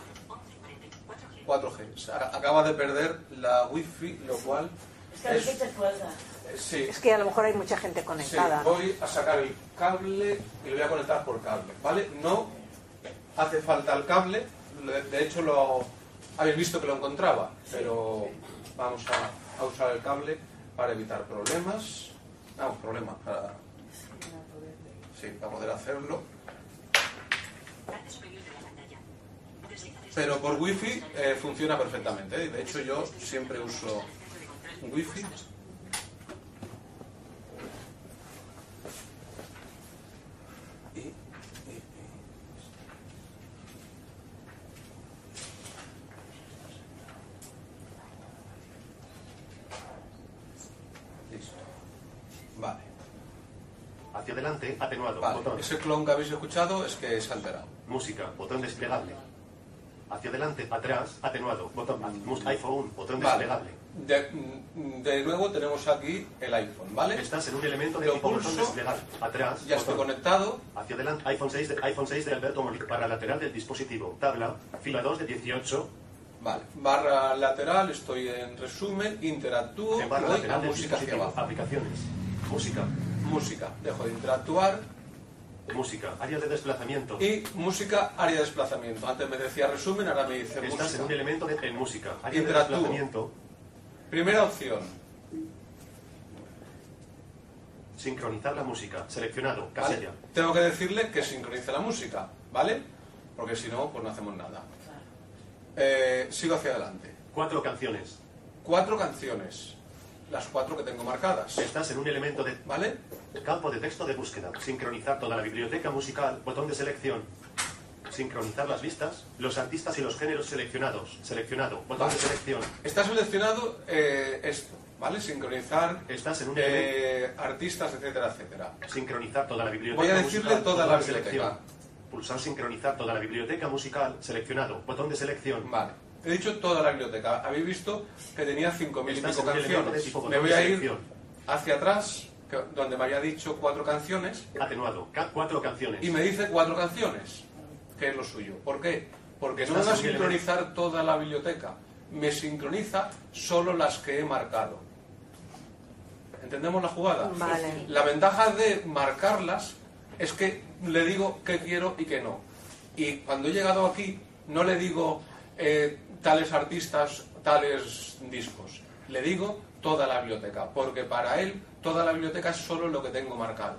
11.44G. 4G. O sea, acaba de perder la wifi, lo cual Es que a veces es... te cuelga. Sí, Es que a lo mejor hay mucha gente conectada. ¿no? voy a sacar el cable y lo voy a conectar por cable, ¿vale? No hace falta el cable, de hecho lo habéis visto que lo encontraba, pero vamos a, a usar el cable para evitar problemas. Vamos, problemas para, sí, para poder hacerlo. Pero por wifi eh, funciona perfectamente. ¿eh? De hecho yo siempre uso wifi. Y- y- y- Listo. Vale. Hacia adelante, atenuado. Vale. Botón. Ese clon que habéis escuchado es que se ha alterado. Música, botón desplegable. Hacia adelante, atrás, atenuado. Botón. iPhone, botón Vale. desplegable. De, de nuevo tenemos aquí el iPhone, ¿vale? Estás en un elemento de Lo tipo botón pulso. desplegable. Atrás, Ya botón. conectado. Hacia adelante, iPhone 6 de, iPhone 6 de Alberto Molina. Para lateral del dispositivo. Tabla, fila 2 de 18. Vale, barra lateral, estoy en resumen, interactúo, En barra voy a lateral del música hacia abajo. Aplicaciones. Música. Música, dejo de interactuar Música. Área de desplazamiento. y música, área de desplazamiento. Antes me decía resumen, ahora me dice Estás en música. un elemento de, en música. Área de desplazamiento. Primera opción, Sincronizar la música. Seleccionado. ¿vale? Casilla. Tengo que decirle que sincronice la música, ¿vale? Porque si no, pues no hacemos nada. Eh, sigo hacia adelante. Cuatro canciones. Cuatro canciones, las cuatro que tengo marcadas, Estás en un elemento de ¿vale? campo de texto de búsqueda. Sincronizar toda la biblioteca musical. Botón de selección. Sincronizar las listas. Los artistas y los géneros seleccionados. Seleccionado. Botón Vale. de selección. Está seleccionado eh, esto, ¿vale? Sincronizar Estás en un elemento. eh, artistas, etcétera, etcétera. Sincronizar toda la biblioteca Voy a decirle musical. toda la selección. Pulsar sincronizar toda la biblioteca musical. Seleccionado. Botón de selección. Vale. He dicho toda la biblioteca. Habéis visto que tenía 5.000 y pico canciones. Me voy a ir hacia atrás, donde me había dicho cuatro canciones, Atenuado. Ca- cuatro canciones. y me dice cuatro canciones, que es lo suyo. ¿Por qué? Porque no me va a sincronizar toda la biblioteca. Me sincroniza solo las que he marcado. ¿Entendemos la jugada? Vale. La ventaja de marcarlas es que le digo qué quiero y qué no. Y cuando he llegado aquí, no le digo eh, tales artistas, tales discos. Le digo toda la biblioteca, porque para él toda la biblioteca es solo lo que tengo marcado.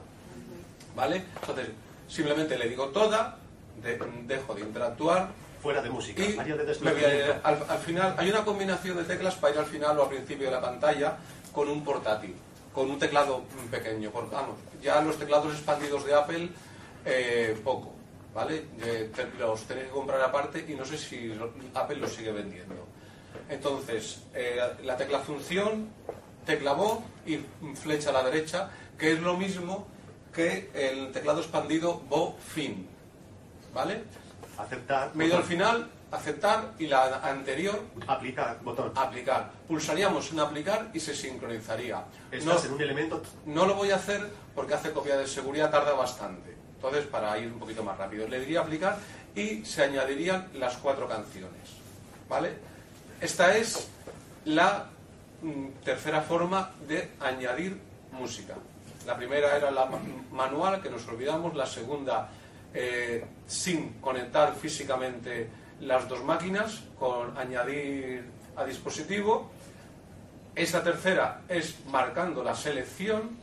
¿Vale? Entonces, simplemente le digo toda, de- dejo de interactuar Fuera de música. y de al, al final hay una combinación de teclas para ir al final o al principio de la pantalla con un portátil, con un teclado pequeño. Porque, vamos, ya los teclados expandidos de Apple, eh, poco, ¿vale? Eh, los tenéis que comprar aparte y no sé si Apple los sigue vendiendo. Entonces, eh, la tecla función, tecla Vo y flecha a la derecha, que es lo mismo que el teclado expandido Vo fin, ¿vale? Aceptar. Me he ido al final, aceptar y la anterior, Aplicar. Botón. aplicar. Pulsaríamos en aplicar y se sincronizaría. No, Estás en un elemento. no lo voy a hacer porque hace copia de seguridad, tarda bastante. Entonces, para ir un poquito más rápido, le diría aplicar y se añadirían las cuatro canciones. ¿Vale? Esta es la mm, tercera forma de añadir música. La primera era la ma- manual, que nos olvidamos. La segunda, eh, sin conectar físicamente las dos máquinas, con añadir a dispositivo. Esta tercera es marcando la selección,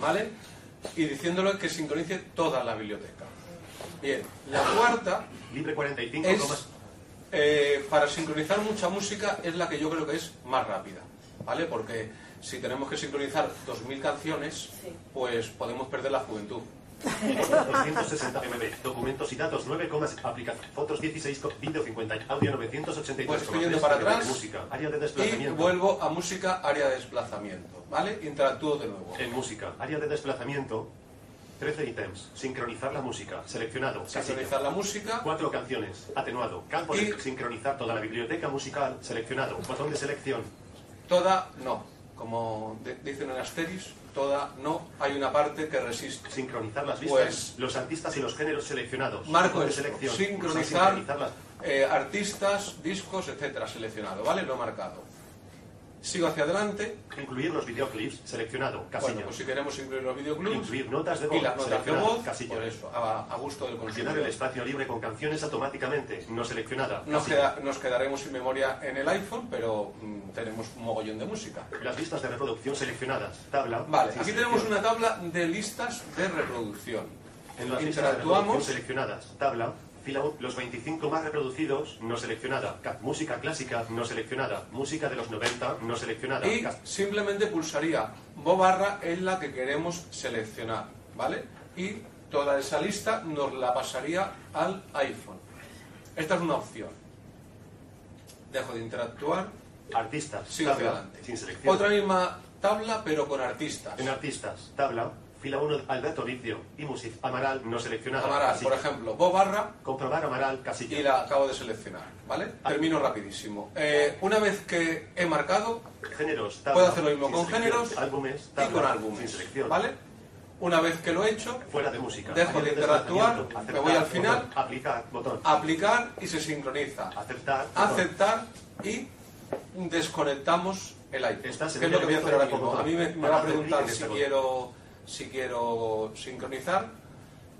¿vale? Y diciéndole que sincronice toda la biblioteca. Bien, la cuarta Libre 45. es, eh, para sincronizar mucha música, es la que yo creo que es más rápida, ¿vale? Porque si tenemos que sincronizar 2.000 canciones, pues podemos perder la juventud. 260 MB. Documentos y datos 9, comas, aplicación. Fotos 16, co- vídeo 50, audio 983. Pues estoy yendo para atrás Música, área de Y desplazamiento. vuelvo a música, área de desplazamiento, ¿vale? Interactúo de nuevo. En música, área de desplazamiento. 13 ítems. Sincronizar la música. Seleccionado. Sincronizar la música, Cuatro canciones. Atenuado. Campo Y- de sincronizar toda la biblioteca musical. Seleccionado. Botón de selección. toda no. Como dicen en Asteris, toda no. Hay una parte que resiste. Sincronizar las listas. Pues- los artistas y los géneros seleccionados. Marco de selección. sincronizar Sincronizar las- eh, artistas, discos, etcétera, seleccionado, ¿vale? Lo he marcado. Sigo hacia adelante. Incluir los videoclips. Seleccionado. Casilla. Bueno, pues si queremos incluir los videoclubs Incluir notas de voz. y las notas de voz, Casilla. por eso, a, a gusto del Llenar el consumidor. espacio libre con canciones automáticamente. No seleccionada. Nos, queda- nos quedaremos sin memoria en el iPhone, pero mm, tenemos un mogollón de música. Las listas de reproducción seleccionadas. Tabla. Vale, aquí tenemos una tabla de listas de reproducción. En las listas de reproducción Interactuamos seleccionadas. Tabla. Los 25 más reproducidos, no seleccionada. Ca- música clásica, no seleccionada. Música de los 90, no seleccionada. y simplemente pulsaría Bo barra en la que queremos seleccionar, ¿vale? Y toda esa lista nos la pasaría al iPhone. Esta es una opción. Dejo de interactuar, Artistas. sigo tabla, adelante. Sin selección. Otra misma tabla, pero con artistas. En artistas. Tabla. Fila 1, Alberto Licio. Y Musif. Amaral, no seleccionada. Amaral, por ejemplo, Bo barra Comprobar Amaral, casilla. y la acabo de seleccionar, ¿vale? Termino rapidísimo. Eh, una vez que he marcado, Géneros. Tabla. puedo hacer lo mismo con géneros Álbumes. y con álbumes. ¿vale? Una vez que lo he hecho, Fuera de música. Dejo de interactuar, me voy al final. botón. Aplicar. Botón. aplicar y se sincroniza. Aceptar. y desconectamos el iPhone. ¿Qué es lo que voy a hacer ahora mismo? A mí me, va a preguntar en si este quiero, si quiero sincronizar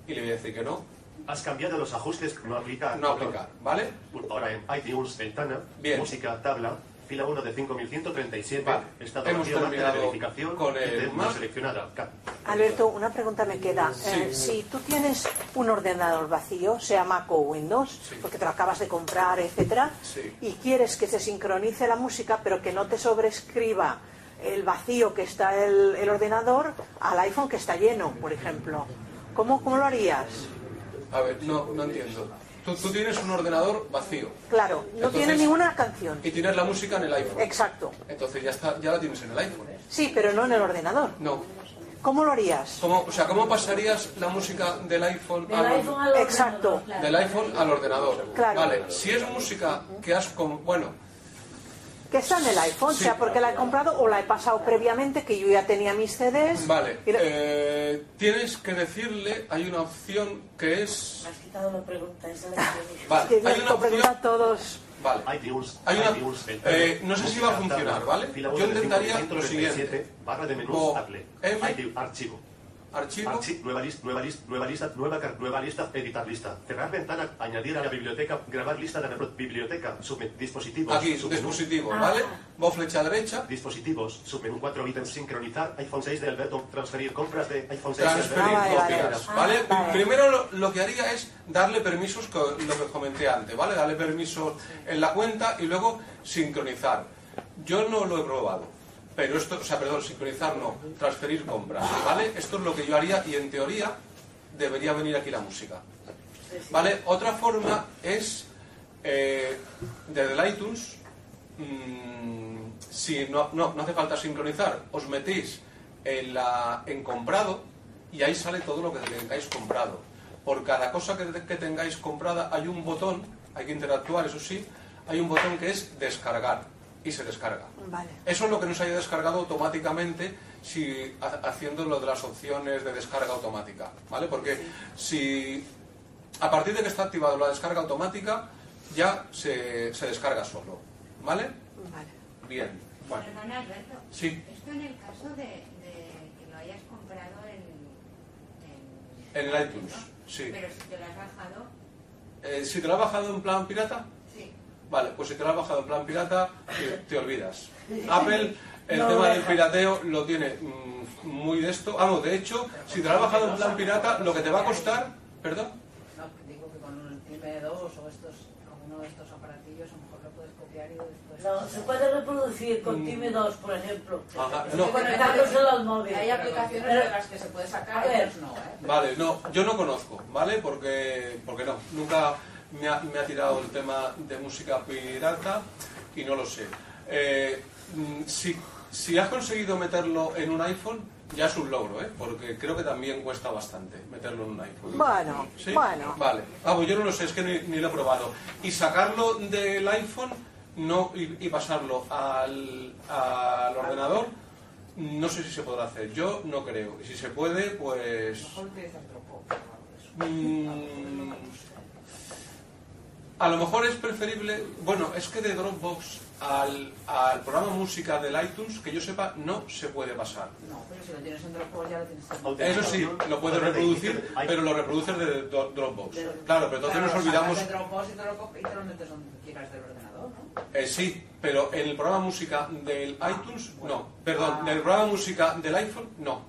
y le voy a decir que no, Has cambiado los ajustes. No aplicar. no botón. aplicar, ¿vale? Ahora en iTunes, ventana, Bien. música, tabla, Fila 1 de 5137. Vale. Estado Hemos vacío, marca de terminado verificación. con el seleccionada. Ca- Alberto, una pregunta me queda. Sí. Eh, si tú tienes un ordenador vacío, sea Mac o Windows, Sí. porque te lo acabas de comprar, etcétera, Sí. y quieres que se sincronice la música, pero que no te sobrescriba el vacío que está el, el ordenador al iPhone que está lleno, por ejemplo. ¿Cómo, cómo lo harías? A ver, no, no entiendo. Tú, tú tienes un ordenador vacío Claro, no Entonces- tiene ninguna canción. y tienes la música en el iPhone. Exacto. Entonces ya está, ya la tienes en el iPhone. Sí, pero no en el ordenador. No. ¿Cómo lo harías? ¿Cómo, o sea, ¿cómo pasarías la música del iPhone, Del al, iPhone al ordenador, Exacto. claro. del iPhone al ordenador? Claro. Vale, si es música que has... con- bueno, Que está en el iPhone, Sí. sea porque la he comprado o la he pasado previamente, que yo ya tenía mis CDs. vale. Y eh, tienes que decirle, hay una opción que es... Me has quitado la pregunta, esa es la que yo Vale, que hay me una opción... todos. Vale. iTunes, Hay una- eh, no sé si va a funcionar, ¿vale? Yo 1 de intentaría 5137, lo siguiente. Barra de menús, Apple. Archivo. Archivo. Archi- nueva, lista, nueva, lista, nueva lista, nueva, car- nueva lista, editar lista. Cerrar ventana, añadir a la biblioteca, grabar lista de la biblioteca, dispositivos, Aquí, submenú, dispositivos, Ah. ¿vale? Voz flecha derecha. dispositivos, submenú 4 ítems, sincronizar, iPhone 6 de Alberto, transferir compras de iPhone 6 de transferir Ah, vale, vale. Ah, ¿vale? vale. Primero lo, lo que haría es darle permisos, lo que comenté antes, ¿vale? Darle permisos en la cuenta y luego sincronizar. Yo no lo he probado, pero esto, o sea, perdón, sincronizar no, transferir compras, ¿vale? Esto es lo que yo haría y en teoría debería venir aquí la música, ¿vale? Otra forma es eh, desde el iTunes, mm, si no, no, hace falta sincronizar, os metéis en, comprado y ahí sale todo lo que tengáis comprado. Por cada cosa que tengáis comprada hay un botón, hay que interactuar, eso sí, hay un botón que es descargar y se descarga. Vale. Eso es lo que nos haya descargado automáticamente si ha- haciendo lo de las opciones de descarga automática, ¿vale? Porque si a partir de que está activado la descarga automática ya se, se descarga solo, ¿vale? Vale. Bien. Bueno, Perdona, Alberto. Sí. Esto en el caso de, de que lo hayas comprado en, en- En el iTunes, sí. Pero si te lo has bajado, Eh, si te lo has bajado en plan pirata. Vale, pues si te lo has bajado en plan pirata, te, te olvidas. Apple, el No tema del pirateo lo tiene mm, muy de esto. Vamos, de hecho, si te lo has bajado en plan pirata, lo que te va a costar, perdón, No, digo que con un M2 o estos, con uno de estos aparatillos a lo mejor lo puedes copiar y después... No, se puede reproducir con Time2, por ejemplo. Ajá, no. Conectándoselo al móvil. Hay aplicaciones de las que se puede A sacar y ver. no, ¿eh? Vale, no, yo no conozco, ¿vale? Porque, porque no, nunca me ha, me ha tirado el tema de música pirata y no lo sé. Eh, mm, si, si has conseguido meterlo en un iPhone, ya es un logro, ¿eh? Porque creo que también cuesta bastante meterlo en un iPhone. Bueno, ¿Sí? bueno. Vale. Ah, pues yo no lo sé, es que ni, ni lo he probado. Y sacarlo del iPhone no y, y pasarlo al, al ordenador, no sé si se podrá hacer. Yo no creo. Y si se puede, pues... Mejor utilizas Dropbox. Mm, a lo mejor es preferible, bueno, es que de Dropbox al, al programa música del iTunes, que yo sepa, no se puede pasar. No, pero si lo tienes en Dropbox ya lo tienes también. Eso sí, lo puedes reproducir, pero lo reproduces de Dropbox. Claro, pero entonces nos olvidamos... Dropbox y te lo, co- y te lo metes donde quieras del ordenador, ¿no? Eh, sí, pero en el programa música del iTunes, no. Perdón, en el programa música del iPhone, no.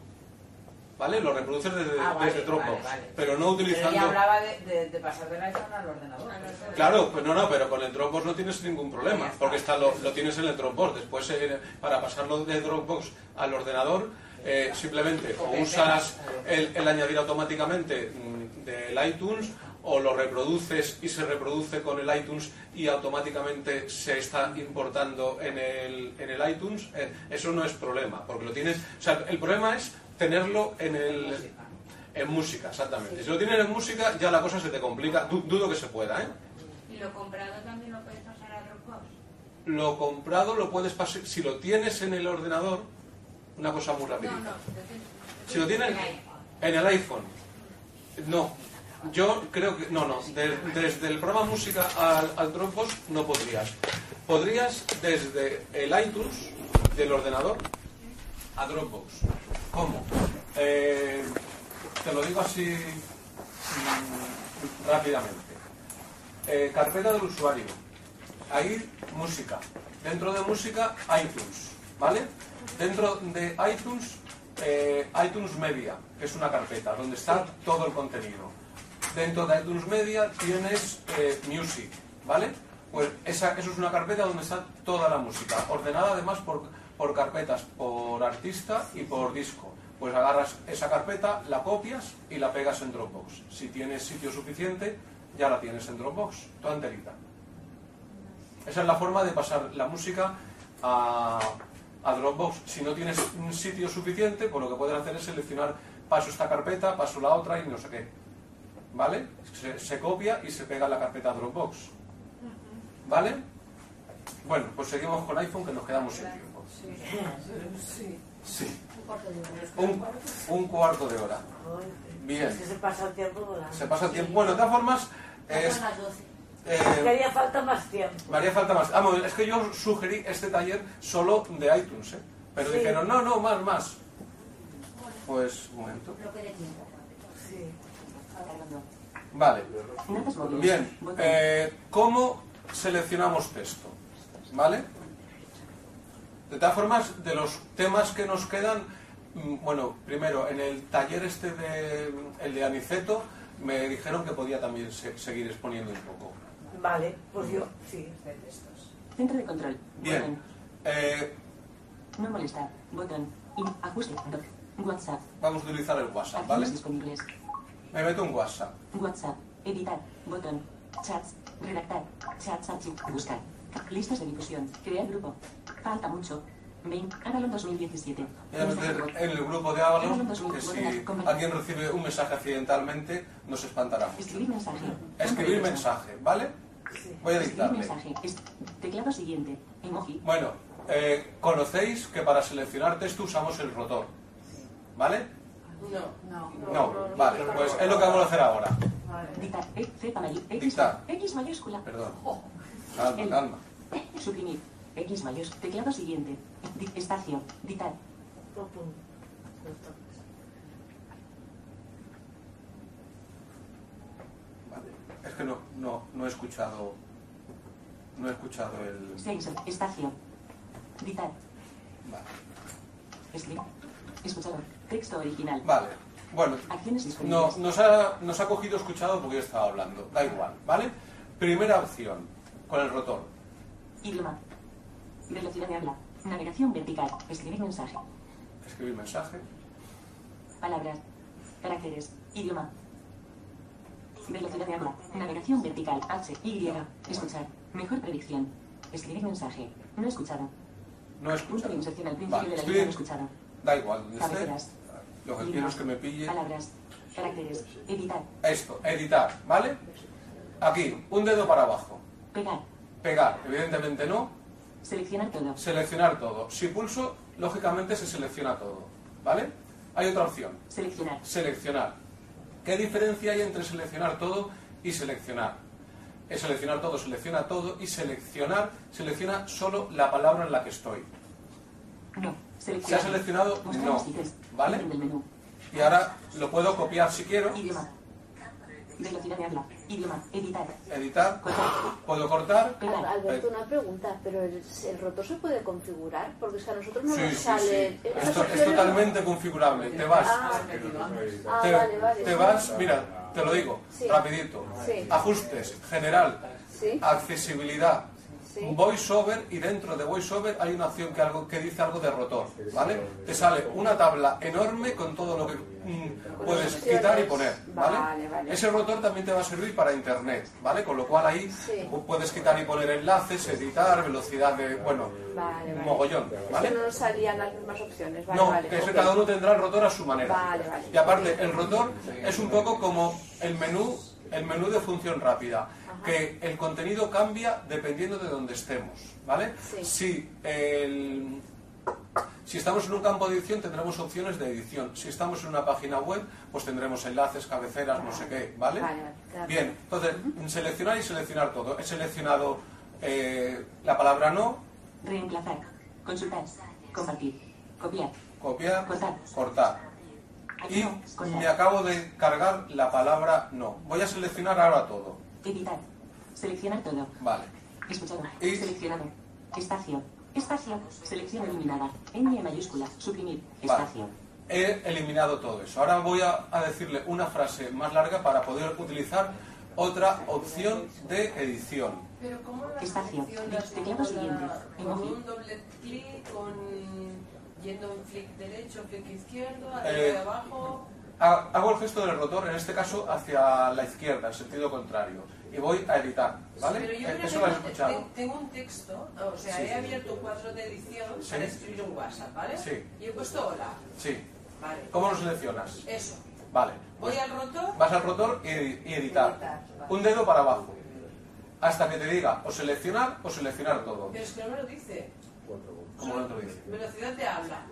¿Vale? Lo reproduces desde, Ah, vale, desde Dropbox, vale, vale. pero no Pero utilizando... ya hablaba de, de, de pasar del iPhone al ordenador. Claro, pues no, no, pero con el Dropbox no tienes ningún problema, porque está, lo, lo tienes en el Dropbox. Después, eh, para pasarlo de Dropbox al ordenador, eh, simplemente o usas el, el añadir automáticamente mm, del iTunes o lo reproduces y se reproduce con el iTunes y automáticamente se está importando en el, en el iTunes. Eh, eso no es problema, porque lo tienes... O sea, el problema es tenerlo en el... En música, exactamente. Si lo tienes en música, ya la cosa se te complica. Du- dudo que se pueda, ¿eh? Y lo comprado también lo puedes pasar a Dropbox. Lo comprado lo puedes pasar. Si lo tienes en el ordenador, una cosa muy rápida. No, no. Si lo tienes en el iPhone, no. Yo creo que. No, no. de- desde el programa música al, al Dropbox no podrías. Podrías desde el iTunes del ordenador a Dropbox. ¿Cómo? Eh, te lo digo así mm, rápidamente. Eh, carpeta del usuario. ahí música. Dentro de música, iTunes, ¿vale? Dentro de iTunes, eh, iTunes Media, que es una carpeta donde está todo el contenido. Dentro de iTunes Media tienes Music, ¿vale? Pues esa, eso es una carpeta donde está toda la música, ordenada además por, por carpetas, por artista y por disco. Pues agarras esa carpeta, la copias y la pegas en Dropbox. Si tienes sitio suficiente, ya la tienes en Dropbox, toda enterita. Esa es la forma de pasar la música a, a Dropbox. Si no tienes un sitio suficiente, pues lo que puedes hacer es seleccionar, paso esta carpeta, paso la otra y no sé qué. ¿Vale? Se, se copia y se pega en la carpeta Dropbox. ¿Vale? Bueno, pues seguimos con iPhone que nos quedamos sin tiempo. Sí. Sí. Un cuarto de hora. Un, un cuarto de hora. Bien. Es que se pasa el tiempo volando. Se pasa el tiempo. Bueno, de todas formas, es, Son las 12. eh, Que haría falta más tiempo. me haría falta más. Vamos, es que yo sugerí este taller solo de iTunes, ¿eh? Pero Sí. dijeron, no, no, más, más. Pues, un momento. Sí. Vale. Bien. Eh, ¿Cómo seleccionamos texto? ¿Vale? De todas formas, de los temas que nos quedan, mm, bueno, primero, en el taller este de, el de Aniceto, me dijeron que podía también se- seguir exponiendo un poco. Vale, pues yo, sí. Centro de control. Bien. Botón. Eh, No molestar. Botón. In- ajuste. WhatsApp. vamos a utilizar el WhatsApp, ¿vale? Disponibles. Me meto en WhatsApp. WhatsApp. Editar. Botón. Chats. Redactar. Chats archivo. Buscar. Listas de difusión. Crear grupo. Falta mucho. 20. Avalon 2017. Voy a meter en el grupo de Avalon Avalon 2000. que si alguien recibe un mensaje accidentalmente, nos espantará mucho. Escribir mensaje. Escribir mensaje, ¿vale? Voy a Escribir dictarle. Teclado siguiente. Emoji. Bueno, eh, conocéis que para seleccionar texto usamos el rotor, ¿vale? No. No, vale, pues es lo que vamos a hacer ahora. Dictar. E, Dictar. X mayúscula. Perdón. Calma, calma. Suprimir. X mayúscula. Teclado siguiente. Di- espacio. Vale. Es que no, no, no he escuchado. No he escuchado el. 6. Espacio. Dictar. Vale. Escribir. Escuchado. Texto original. Vale. Bueno, no, nos, ha, nos ha cogido escuchado porque yo estaba hablando. Da igual, ¿vale? Primera opción, con el rotor. Idioma. Velocidad de habla. Navegación vertical. Escribir mensaje. Escribir mensaje. Palabras. Caracteres. Idioma. Velocidad de habla. Navegación vertical. H. Y. Escuchar. Mejor predicción. Escribir mensaje. No escuchado. No escuchado. inserción al principio Vale, de la línea no escuchado. Da igual, esté. Cabeceras. Lo que quiero es que me pille. Palabras. Caracteres. Editar. Esto, editar, ¿vale? Aquí, un dedo para abajo. Pegar. Pegar, evidentemente no. Seleccionar todo. Seleccionar todo. Si pulso, lógicamente se selecciona todo, ¿vale? Hay otra opción. Seleccionar. Seleccionar. ¿Qué diferencia hay entre seleccionar todo y seleccionar? Es seleccionar todo, selecciona todo y seleccionar, selecciona solo la palabra en la que estoy. No. ¿Se ha seleccionado? No. ¿Vale? Y ahora lo puedo copiar si quiero. Velocidad de habla. Idioma. Editar. Editar. Cortar. Puedo cortar. Pegar. Alberto, una pregunta, pero el, el rotor se puede configurar porque es que a nosotros no Sí, nos sí, sale. sí. ¿Esas Esto es totalmente configurable. Te vas. Ah, ah, te, vale, vale. te vas, mira, te lo digo, Sí. rapidito. Sí. Ajustes, general, Sí. accesibilidad, Sí. voiceover y dentro de voiceover hay una opción que, algo, que dice algo de rotor, ¿vale? Te sale una tabla enorme con todo lo que mm, puedes quitar y poner, ¿vale? Vale, vale. Ese rotor también te va a servir para internet, ¿vale? Con lo cual ahí Sí. puedes quitar y poner enlaces, editar, velocidad de, bueno, vale. mogollón, ¿vale? que no nos salían las mismas opciones. Vale, no, que eso cada uno tendrá el rotor a su manera. Vale, vale. Y aparte, el rotor es un poco como el menú, el menú de función rápida, que el contenido cambia dependiendo de donde estemos, ¿vale? Sí. Si el- si estamos en un campo de edición tendremos opciones de edición. Si estamos en una página web, pues tendremos enlaces, cabeceras, no sé qué, ¿vale? Vale, vale, claro. Bien, entonces, seleccionar y seleccionar todo. He seleccionado eh, la palabra no, Reemplazar. Consultar. Compartir. Copiar. copiar, Cortar. cortar. Y me acabo de cargar la palabra no. Voy a seleccionar ahora todo. Editar. Seleccionar todo. Vale. Escuchado. Y- Seleccionado. Espacio. Espacio. Selección eliminada. Ñ mayúscula. Suprimir. Vale. Espacio. He eliminado todo eso. Ahora voy a, a decirle una frase más larga para poder utilizar otra opción de edición. Pero ¿cómo las Espacio. siguiente. la- Con un doble clic, con yendo un flick derecho, flick izquierdo, Eh, arriba y abajo. Ha- Hago el gesto del rotor, en este caso hacia la izquierda, en sentido contrario. Y voy a editar, ¿vale? Pero yo, Eh, Eso lo has escuchado. te- tengo un texto, o sea, Sí. he abierto un cuadro de edición Sí. para escribir un WhatsApp, ¿vale? Sí. Y he puesto hola. Sí. Vale. ¿Cómo lo seleccionas? Eso. Vale. Voy al rotor. Vas al rotor y, y editar. Un dedo para abajo. Hasta que te diga o seleccionar o seleccionar todo. Pero es que no me lo dice. ¿Cómo no te lo dice? Velocidad de habla.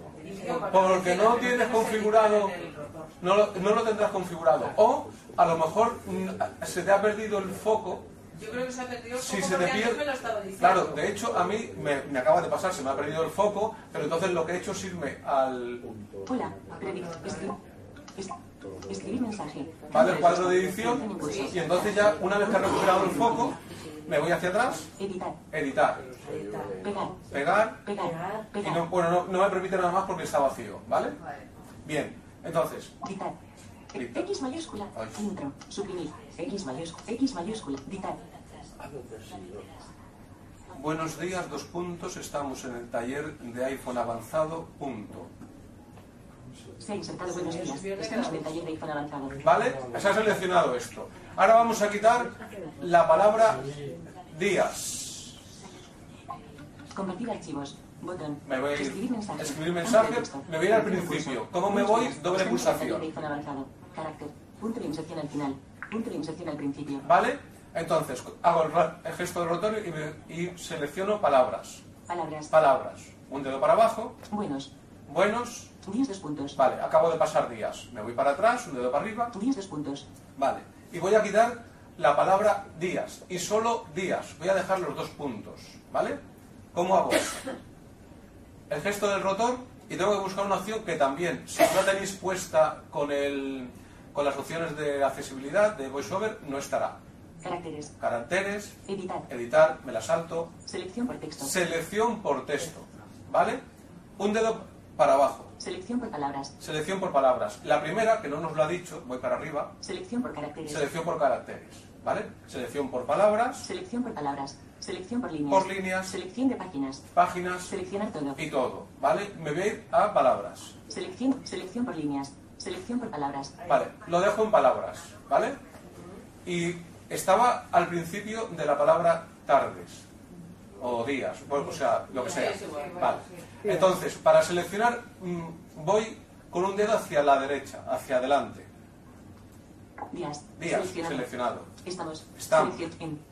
Porque no tienes configurado, el no lo, no lo tendrás configurado. O a lo mejor mm, se te ha perdido el foco. Yo creo que se ha perdido el Si foco se te porque antes pierde. me lo estaba diciendo. Claro, de hecho a mí me, me acaba de pasar, se me ha perdido el foco, pero entonces lo que he hecho es irme al. Hola. Predict. Escri- es- Escribir mensaje. ¿vale? el cuadro de edición y entonces ya una vez que he recuperado el foco me voy hacia atrás Editar. editar Pegar. pegar Pegar. y Pegar. no, bueno no, no me permite nada más porque está vacío ¿vale? bien entonces Ditar. Dictar. X mayúscula. Ay. Intro. Suprimir. X mayúscula. X mayúscula. Ditar. buenos días dos puntos estamos en el taller de iPhone avanzado punto Se ha insertado buenos días. El taller de iPhone avanzado. ¿vale? se ha seleccionado esto ahora vamos a quitar la palabra días Compartir archivos. Botón. me voy a ir Escribir mensaje. escribir mensaje me voy a ir al principio. ¿cómo me voy? doble pulsación. Carácter. Punto de inserción al final. Punto de inserción al principio. ¿Vale? Entonces, hago el, gesto del rotorio y, me- y selecciono palabras. Palabras. Palabras. Un dedo para abajo, Buenos. buenos. 10 dos puntos. Vale, acabo de pasar días. Me voy para atrás, un dedo para arriba. 10 dos puntos. Vale. Y voy a quitar la palabra días. Y solo días. Voy a dejar los dos puntos. ¿Vale? ¿Cómo hago eso? El gesto del rotor y tengo que buscar una opción que también, si no la tenéis puesta con, el, con las opciones de accesibilidad, de VoiceOver, no estará. Caracteres. Caracteres, Editar. editar, me la salto. Selección por texto. Selección por texto, ¿vale? Un dedo para abajo. Selección por palabras. Selección por palabras. La primera, que no nos lo ha dicho, voy para arriba. Selección por caracteres. Selección por caracteres, ¿vale? Selección por palabras, Selección por palabras. Selección por líneas. por líneas, Selección de páginas. páginas Seleccionar todo. y todo, ¿vale? Me voy a ir a palabras. Selección, selección por líneas. Selección por palabras. Vale, lo dejo en palabras, ¿vale? Y estaba al principio de la palabra tardes o días, bueno, o sea, lo que sea. Vale. Entonces, para seleccionar, mm, voy con un dedo hacia la derecha, hacia adelante. Días. Días, Seleccionado. seleccionado. Estamos. Estamos.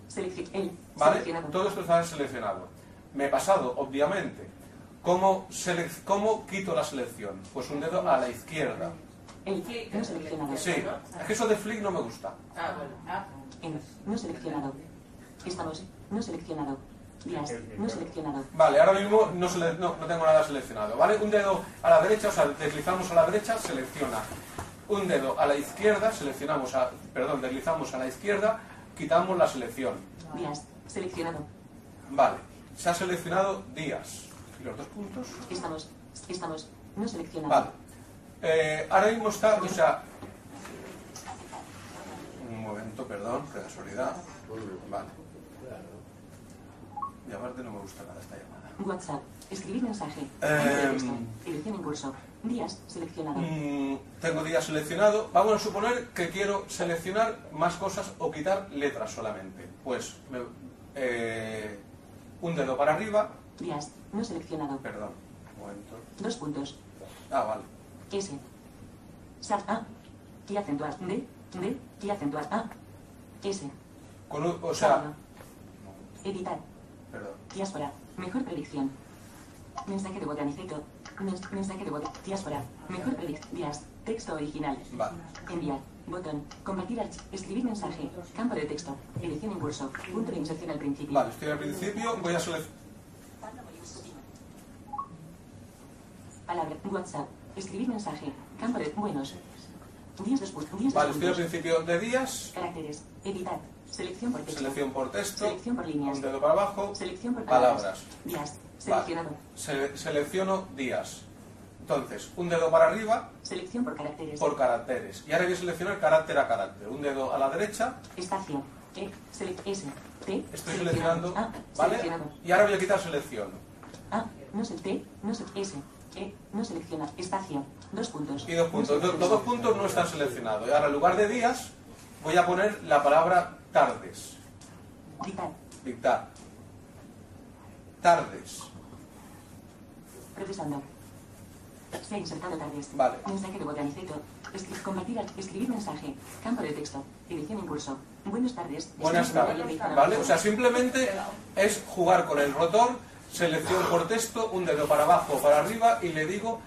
Selección. ¿Vale? Seleccionado. Todo esto está seleccionado. Me he pasado, obviamente. ¿Cómo, selec- ¿Cómo quito la selección? Pues un dedo a la izquierda. El. No seleccionado. Sí, es que eso de flick no me gusta. Ah, bueno. Ah, En. No seleccionado. Estamos. No seleccionado. Días. No seleccionado. Vale, ahora mismo no, sele- no, no tengo nada seleccionado, ¿vale? Un dedo a la derecha, o sea, deslizamos a la derecha, selecciona. Un dedo a la izquierda, seleccionamos a, perdón, deslizamos a la izquierda, quitamos la selección. Días. Seleccionado. Vale, se ha seleccionado días. ¿Y los dos puntos? Estamos. Estamos. No seleccionado. Vale. Eh, ahora mismo está, o sea... Un momento, perdón, qué casualidad. Vale. Y aparte no me gusta nada esta llamada. WhatsApp. Escribir mensaje. Texto. Edición en curso. Días. Seleccionado. Mm, tengo día seleccionado. Vamos a suponer que quiero seleccionar más cosas o quitar letras solamente. Pues me- eh, un dedo para arriba. Días. No seleccionado. Perdón, un momento. Dos puntos. Ah, vale. S. Sat A. Y acentuar. D. D. Y acentuar A. S. Con o sea. Editar. Diáspora. Mejor predicción. Mensaje de botaniceto. Mens- mensaje de bot. Diáspora. Mejor predicción. Días. Texto original. Vale. Enviar. Botón. Compartir arch. Escribir mensaje. Campo de texto. Edición en curso. Punto de inserción al principio. Vale, estoy al principio. Voy a seleccionar. Palabra. WhatsApp. Escribir mensaje. Campo de. Buenos. Días después. Días Vale, dos estoy al principio de días. Caracteres. Editar. Selección por texto. Selección por texto. Selección por líneas. Un dedo para abajo. Selección por palabras. palabras. Días. Vale. Seleccionado. Sele- selecciono días. Entonces, un dedo para arriba Selección por caracteres. por caracteres. Y ahora voy a seleccionar carácter a carácter. Un dedo a la derecha. Espacio. E. Select S. T. Estoy seleccionando. A. ¿Vale? Seleccionado. Y ahora voy a quitar selección. A. No se T. No se S. E. No selecciona. Espacio. Dos puntos. Y dos puntos. Los los dos puntos no están seleccionados. Y ahora en lugar de días voy a poner la palabra tardes. Dictar. Dictar. Tardes. Procesando. Se ha insertado tardes. Vale. Mensaje de vocalizator. Escri- compartir escribir mensaje. Campo de texto. Edición impulso. Buenas tardes. Buenas tardes. ¿Vale? O sea, simplemente es jugar con el rotor, selección por texto, un dedo para abajo o para arriba y le digo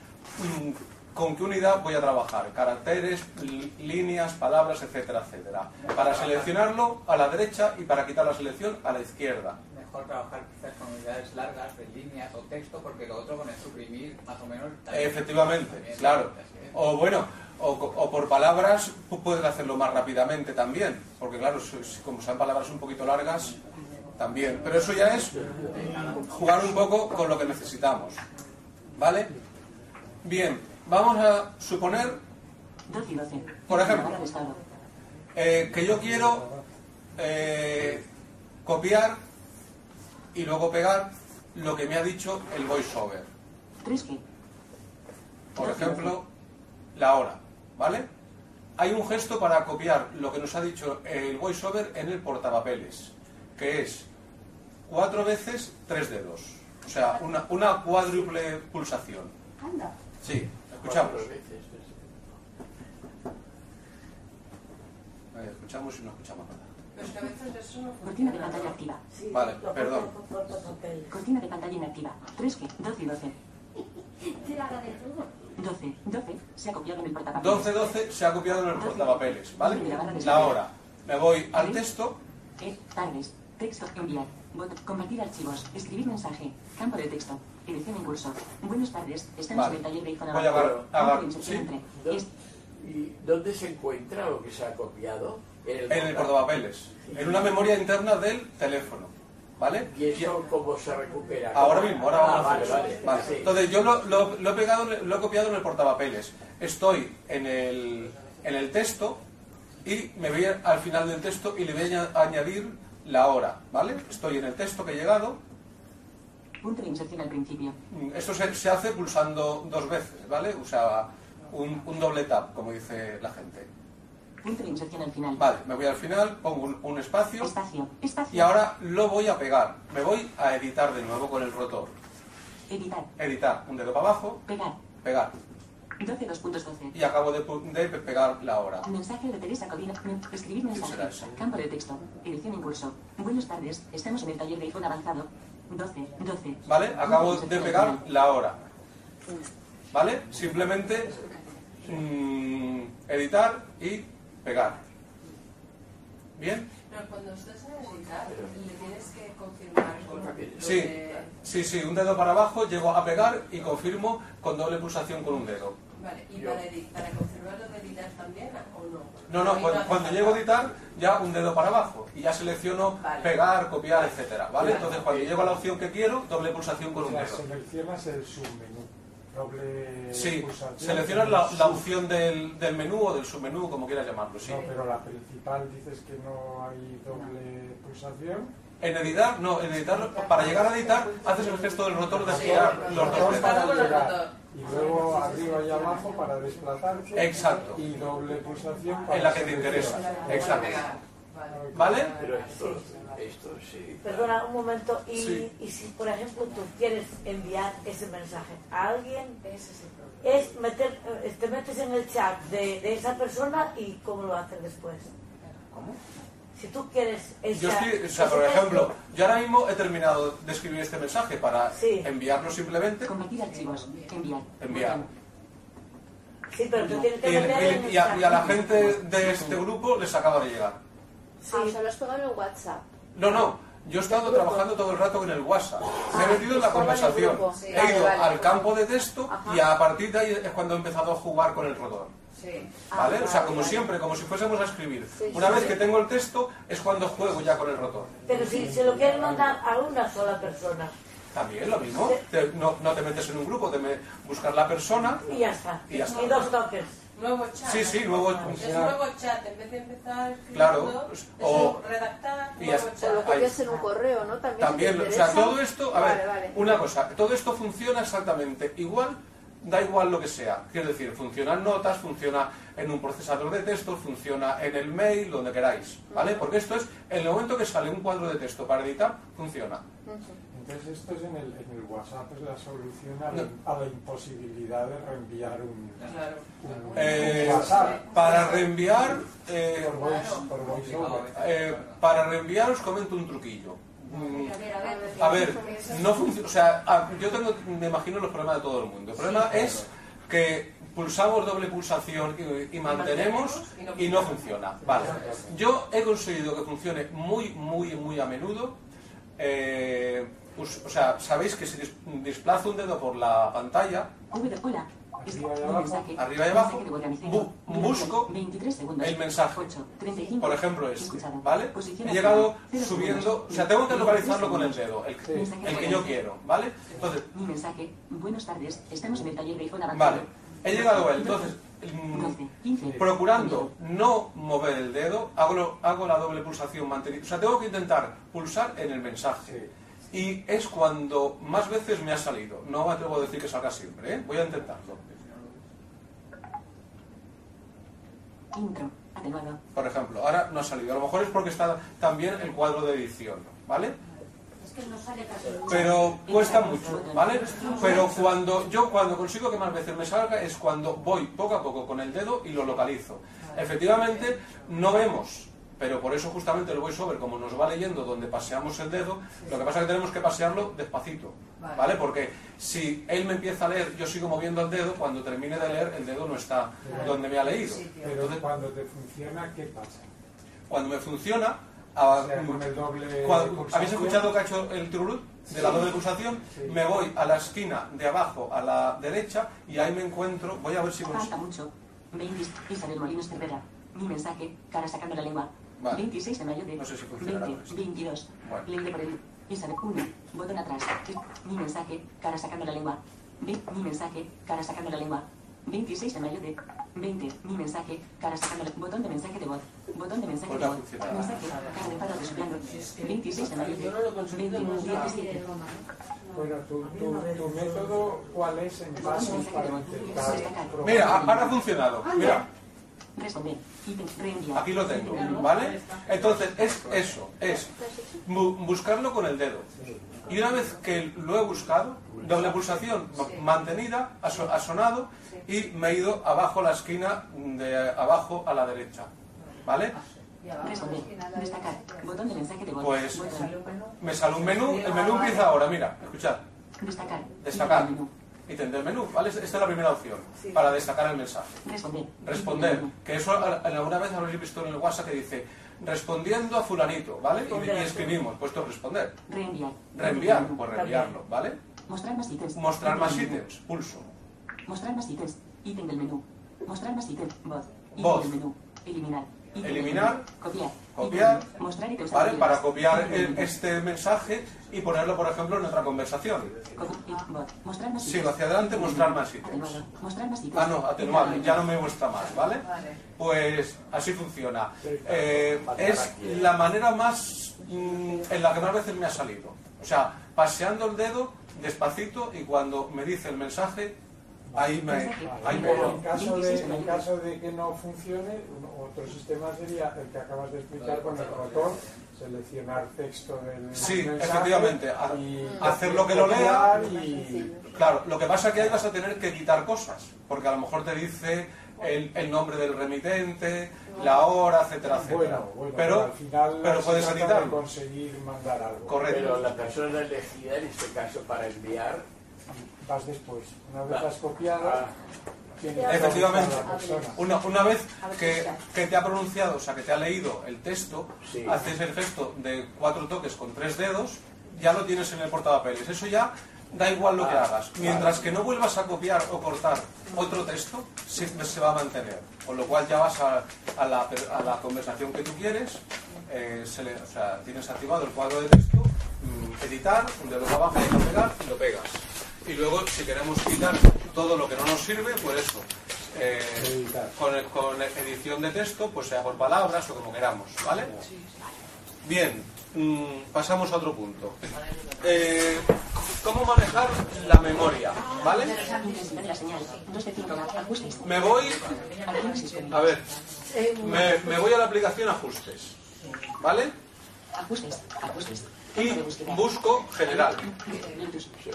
con qué unidad voy a trabajar. Caracteres, líneas, palabras, etcétera, etcétera. Para seleccionarlo a la derecha y para quitar la selección a la izquierda. Mejor trabajar quizás con unidades largas de líneas o texto, porque lo otro con el suprimir, más o menos. Efectivamente, también- claro. es. O bueno, o, o por palabras pu- puedes hacerlo más rápidamente también, porque claro, como son palabras un poquito largas, también. Pero eso ya es jugar un poco con lo que necesitamos. ¿Vale? Bien, vamos a suponer 12 y 12. Por ejemplo. Eh, que yo quiero eh, copiar y luego pegar lo que me ha dicho el voiceover. 3 que. Por ejemplo, la hora, ¿vale? Hay un gesto para copiar lo que nos ha dicho el voiceover en el portapapeles, que es cuatro veces tres dedos. O sea, una, una cuádruple pulsación. Anda. Sí, escuchamos. Ver, escuchamos y no escuchamos nada. Pero que a veces eso no Cortina de pantalla activa. Sí, Vale, perdón. Cortina de pantalla inactiva. 3 que. 12 y 12. Tírala de todo. 12. 12. Se ha copiado en el portapapeles. 12-12 se ha copiado en el portapapeles, ¿vale? La hora. Me voy al texto, E. Tardes. Texto. Enviar. Compartir archivos. Escribir mensaje. Campo de texto. Edición en curso. Buenas tardes. Estamos Vale. en el taller de iPhone Voy a agarrar- sí. ¿Y dónde se encuentra lo que se ha copiado? En en el portapapeles, en una memoria interna del teléfono, ¿vale? ¿Y eso cómo se recupera? Ahora mismo, ahora Ah, vamos a vale, hacer vale. eso. Vale. Sí. Entonces yo lo, lo- lo he pegado, lo he copiado en el portapapeles. Estoy en el, en el texto y me voy al final del texto y le voy a aña- añadir la hora, ¿vale? Estoy en el texto que he llegado. Punto de inserción al principio. Mm, Esto se, se hace pulsando dos veces, ¿vale? O sea, un, un doble tap, como dice la gente. Punto de inserción al final. Vale, me voy al final, pongo un, un espacio Espacio. Espacio. y ahora lo voy a pegar. Me voy a editar de nuevo con el rotor. Editar. Editar, un dedo para abajo, Pegar. pegar. 12 2.12. Y acabo de, pegar la hora. Mensaje de Teresa Codina. Escribir mensaje. Campo de texto. Edición en curso. Buenas tardes. Estamos en el taller de iPhone avanzado. 12. 12. ¿Vale? Acabo de pegar la hora. ¿Vale? Simplemente mm, editar y pegar. ¿Bien? Pero cuando estás en editar, le tienes que confirmar lo Sí, sí, sí. Un dedo para abajo, llego a pegar y confirmo con doble pulsación con un dedo. Vale, ¿y para, para confirmar lo de editar también o no? No, no, cuando, llego a editar, ya un dedo para abajo y ya selecciono Vale. pegar, copiar, etcétera, ¿vale? Entonces cuando llego a la opción que quiero, doble pulsación con O un dedo. seleccionas el submenú. Doble Sí, pulsación. seleccionas la, la opción del, del menú o del submenú, como quieras llamarlo, sí. No, pero la principal dices que no hay doble pulsación. En editar, no, en editar, para llegar a editar, haces el gesto del rotor de girar los dos dedos. para llegar. Y luego arriba y abajo para desplazarse. Exacto. Y doble pulsación para En la que te interesa. Exacto. ¿Vale? Pero esto, esto sí. Perdona un momento, y, Sí. y si por ejemplo tú quieres enviar ese mensaje a alguien, es meter, eh, te metes en el chat de, de esa persona y cómo lo haces después. ¿Cómo? Si tú quieres esa- Yo estoy, o sea, por texto- ejemplo, yo ahora mismo he terminado de escribir este mensaje para Sí. enviarlo simplemente. Compartir archivos. Enviar. Enviar. Sí, pero tú tienes que y- el y a, chat. y a la gente de este grupo les acaba de llegar. Ah, o sea, lo has pegado en el WhatsApp. No, no, Yo he estado trabajando todo el rato en el WhatsApp. Me he metido en la conversación. He Vale, ido vale. al campo de texto Ajá. y a partir de ahí es cuando he empezado a jugar con el rotor. Sí. ¿Vale? Ah, O sea, como vale. siempre, como si fuésemos a escribir. Sí, Una sí, vez que tengo el texto es cuando juego ya con el rotor. Pero si se lo quieren mandar a una sola persona También lo mismo. Te- no, no te metes en un grupo, te me, buscas la persona y ya está. y ya está. Y dos toques. Nuevo chat. Sí, sí, nuevo- Es un nuevo chat. En vez de empezar escribiendo, Claro, es o- un redactar, y nuevo ya está. O lo chat. en un correo, ¿no? También, También, o sea, todo esto, a Vale, ver, vale. una cosa, todo esto funciona exactamente igual, da igual lo que sea. Quiero decir, funciona en notas, funciona en un procesador de texto, funciona en el mail, donde queráis, ¿vale? Porque esto es, en el momento que sale un cuadro de texto para editar, funciona. Entonces esto es en el, en el WhatsApp, es la solución a la, a la imposibilidad de reenviar un, un- Eh, un WhatsApp. para reenviar, eh, por voice, por voiceover. eh, para reenviar os comento un truquillo. A ver, a ver. A ver, no funciona. O sea, yo tengo, me imagino los problemas de todo el mundo. El problema es que pulsamos doble pulsación y, y mantenemos y no funciona. Vale. Yo he conseguido que funcione muy, muy, muy a menudo. Eh, pues, o sea, sabéis que si desplazo un dedo por la pantalla, hola. Arriba y abajo. Arriba y. Bu- busco 23 segundos. el mensaje. 8, 35. por ejemplo este. ¿vale? He llegado subiendo, o sea, tengo que 23 localizarlo con el dedo, el, que yo quiero, ¿vale? Entonces, Mi mensaje. Buenas tardes. Estamos en el taller de iPhone avanzado. Vale, he llegado a él. Entonces, mm, 12, 15. procurando no mover el dedo, hago, lo- hago la doble pulsación mantenida. O sea, tengo que intentar pulsar en el mensaje. Y es cuando más veces me ha salido. No me atrevo a decir que salga siempre, ¿eh? Voy a intentarlo. Intro. Atenuado. Por ejemplo, ahora no ha salido. A lo mejor es porque está también el cuadro de edición, ¿vale? Es que no sale casi pero cuesta mucho, ¿vale? Pero cuando yo cuando consigo que más veces me salga es cuando voy poco a poco con el dedo y lo localizo. Efectivamente, no vemos, pero por eso justamente el voiceover, como nos va leyendo donde paseamos el dedo, lo que pasa es que tenemos que pasearlo despacito, ¿vale? Porque si él me empieza a leer, yo sigo moviendo el dedo, cuando termine de leer, el dedo no está donde me ha leído. Pero Entonces, cuando te funciona, ¿qué pasa? cuando me funciona, a- O sea, con el doble cuando-. ¿habéis escuchado que ha hecho el tururut de la Sí. doble pulsación? Sí. Me voy a la esquina de abajo a la derecha y ahí me encuentro, voy a ver si Falta consigo. mucho. 20. Isabel Molinos Cervera. Mi mensaje. Cara sacando la lengua. Vale. 26 de mayo de. No sé si funcionará 20. con esto. 22. Bueno. Lente por el. Isabel 1. Botón atrás. Mi mensaje. Cara sacando la lengua. Ve- Mi mensaje. Cara sacando la lengua. 26 de mayo de. 20. Mi mensaje. Cara sacando la Botón de mensaje de voz. Botón de mensaje Pues de voz. Mensaje. Cara de paro resoplando. 26 de mayo de. Yo no lo he conseguido 20. nunca. 17. Bueno, tu, tu, tu método, ¿cuál es en pasos para intentar? Mira, ahora ha funcionado. Mira. Ítem. Reenviar. Aquí lo tengo, ¿vale? Entonces, es eso, es bu- buscarlo con el dedo. Y una vez que lo he buscado, doble pulsación ma- mantenida, ha, so- ha sonado y me he ido abajo a la esquina de abajo a la derecha. ¿Vale? Voz. Pues me sale un menú, el menú empieza ahora, mira, escuchad, Destacar. destacar, Ítem del menú. ¿vale? Esta es la primera opción, para destacar el mensaje. Responder. Responder, que eso alguna vez habréis visto en el WhatsApp que dice respondiendo a fulanito, ¿vale? Y, y escribimos, puesto responder. Reenviar. Reenviar, pues reenviarlo, ¿vale? Mostrar más ítems. Mostrar más ítems, pulso. Mostrar más ítems. Ítem del menú. Mostrar más ítems. Voz. Ítem Voz. del menú. Eliminar. Eliminar. Copiar. Para copiar el- este mensaje y ponerlo, por ejemplo, en otra conversación. Sigo ítems. hacia adelante, mostrar más ítems. Atenuado. Mostrar más ítems. Ah, no, del ya no me muestra más, ¿vale? Vale. Pues así funciona. Eh, es la manera más mm, en la que más veces me ha salido. O sea, paseando el dedo despacito y cuando me dice el mensaje, ahí me, ahí me en, caso de, en caso de que no funcione, un- otro sistema sería el que acabas de explicar con el rotor, seleccionar texto del Sí, mensaje efectivamente, a- y hacer lo que lo lea. y Claro, lo que pasa es que ahí vas a tener que quitar cosas, porque a lo mejor te dice el, el nombre del remitente, la hora, etcétera, etcétera. bueno, bueno, pero, al final pero puedes editarlo. conseguir mandar algo. Correcto. Pero la persona elegida, en este caso, para enviar, vas después. Una vez has copiado, Efectivamente, una, una vez que, que, te ha pronunciado, o sea, que te ha leído el texto, haces el gesto de cuatro toques con tres dedos, ya lo tienes en el portapapeles. Eso ya da igual lo que hagas. Mientras que no vuelvas a copiar o cortar otro texto, siempre se va a mantener. Con lo cual ya vas a, a, la, a la, conversación que tú quieres, eh, se le, o sea, tienes activado el cuadro de texto, mm, editar, un dedo para abajo, y lo pegas y luego si queremos quitar todo lo que no nos sirve, pues eso. Eh, con, con, edición de texto, pues sea por palabras o como queramos, ¿vale? Bien, mm, pasamos a otro punto. Eh, ¿Cómo manejar la memoria? ¿Vale? Me voy. A ver, me, me voy a la aplicación Ajustes. ¿Vale? Ajustes, ajustes y busco general.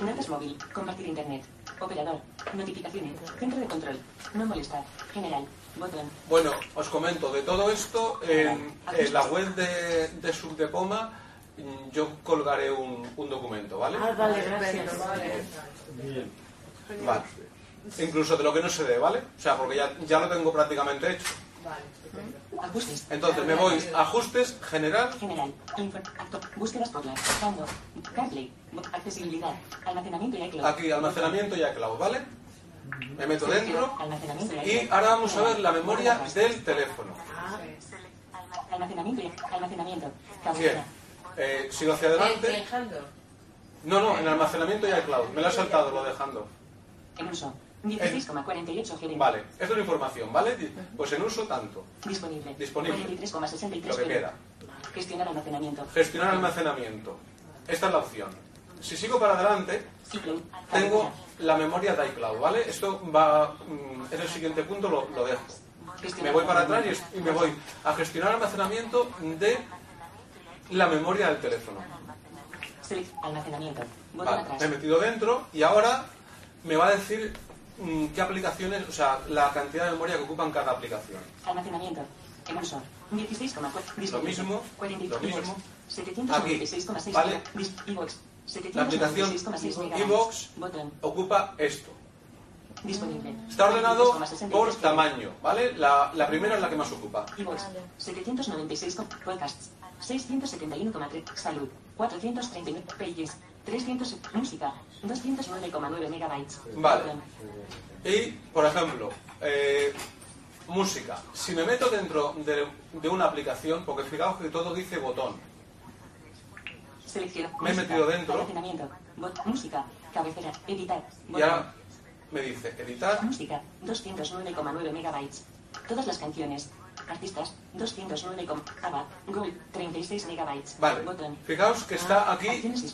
Notas móvil, compartir internet, operador, notificaciones, centro de control, no molestar, general, botón. Bueno, os comento, de todo esto, en, la web de, de Subdepoma mm, yo colgaré un, un documento, ¿vale? Ah, vale, gracias. Vale. Vale. Incluso de lo que no se dé, ¿vale? O sea, porque ya, ya lo tengo prácticamente hecho. Vale. Ajustes. Entonces me voy ajustes, general. General. búsquedas por la. Fondo. CarPlay. Accesibilidad. Almacenamiento y iCloud. Aquí, almacenamiento y iCloud, ¿vale? Me meto dentro. Y ahora vamos a ver la memoria del teléfono. Almacenamiento y almacenamiento. Bien. Eh, sigo hacia adelante. No, no, en almacenamiento y iCloud. Me lo he saltado, lo dejando. En uso. 16,48 GB. Vale, esto es la información, ¿vale? Pues en uso tanto. Disponible. Disponible. 43,63 Lo que queda. Gestionar almacenamiento. Gestionar almacenamiento. Esta es la opción. Si sigo para adelante, tengo la memoria de iCloud, ¿vale? Esto va, mm, en el siguiente punto, lo, lo dejo. Me voy para atrás y, me voy a gestionar almacenamiento de la memoria del teléfono. Almacenamiento. Vale, me he metido dentro y ahora me va a decir qué aplicaciones, o sea, la cantidad de memoria que ocupan cada aplicación. Almacenamiento. En uso. 16,4. Lo mismo. 40, lo mismo. 796,6 ¿vale? La aplicación Evox ocupa esto. Disponible. Está ordenado por tamaño, ¿vale? La, la primera es la que más ocupa. Evox. 796 podcasts. 671,3 salud. 439 pages. 300 música, 209,9 megabytes. Vale. Y, por ejemplo, eh, música. Si me meto dentro de, de, una aplicación, porque fijaos que todo dice botón. Selecciona. Me he metido dentro. música, cabecera, editar. Y ahora me dice editar. Música, 209,9 megabytes. Todas las canciones, Artistas, 209, ABBA, Gold, 36 megabytes. Vale. Fijaos que está ah, aquí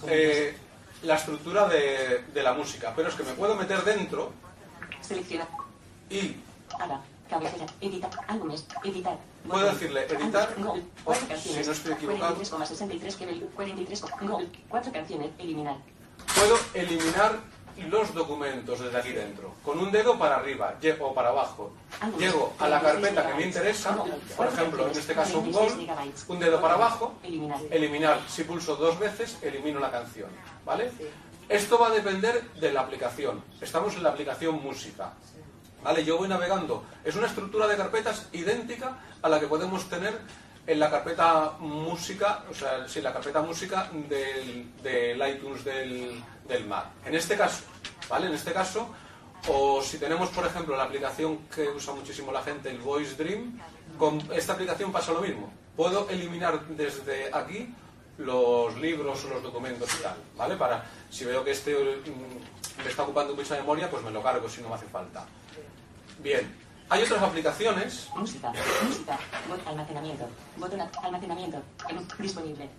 eh, la estructura de, de, la música, pero es que me puedo meter dentro. Selecciona. Y. ABBA, cabecera, editar, álbumes, editar. Puedo decirle editar. Gold, cuatro canciones. Si no estoy equivocado. 43,63 43, Gold, cuatro canciones, eliminar. Puedo eliminar los documentos desde aquí dentro, con un dedo para arriba o para abajo. Llego a la carpeta que me interesa, por ejemplo, en este caso un gol, un dedo para abajo, eliminar. Si pulso dos veces, elimino la canción. ¿Vale? Esto va a depender de la aplicación. Estamos en la aplicación música. ¿Vale? Yo voy navegando. Es una estructura de carpetas idéntica a la que podemos tener en la carpeta música, o sea, sí, la carpeta música del, del iTunes del, del Mac. En este caso, ¿vale? En este caso, o si tenemos, por ejemplo, la aplicación que usa muchísimo la gente, el Voice Dream, con esta aplicación pasa lo mismo. Puedo eliminar desde aquí los libros o los documentos y tal, ¿vale? Para, si veo que este mm, me está ocupando mucha memoria, pues me lo cargo si no me hace falta. Bien, hay otras aplicaciones. Música, música, almacenamiento, botón almacenamiento, disponible,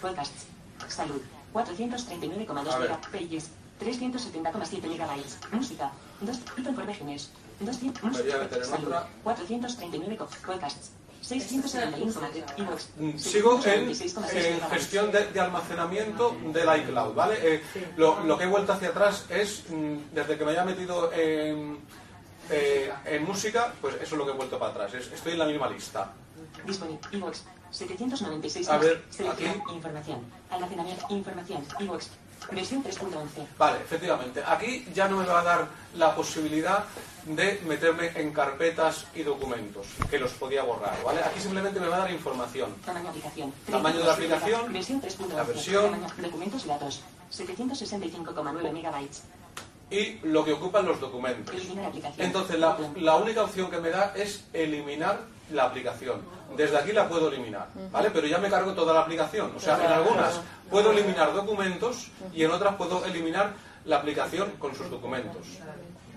podcasts, salud, 439,2 megabytes, 370,7 megabytes, música, 2 informaciones, 200, música, salud, 439 podcasts, 671,3 mm, Sigo en, en gestión de, de, almacenamiento del iCloud, ¿vale? Eh, lo, lo, que he vuelto hacia atrás es, mm, desde que me haya metido en eh, en música, pues eso es lo que he vuelto para atrás. estoy en la misma lista. Disponible. Evox. 796. A ver, Selección. Información. Almacenamiento. Información. Evox. Versión 3.11. Vale, efectivamente. Aquí ya no me va a dar la posibilidad de meterme en carpetas y documentos, que los podía borrar, ¿vale? Aquí simplemente me va a dar información. Tamaño de aplicación. Tamaño de la aplicación, Versión 3.11. la versión. Tamaño, documentos y datos. 765,9 megabytes. y lo que ocupan los documentos. Entonces, la, la única opción que me da es eliminar la aplicación. Desde aquí la puedo eliminar, ¿vale? Pero ya me cargo toda la aplicación. O sea, en algunas puedo eliminar documentos y en otras puedo eliminar la aplicación con sus documentos.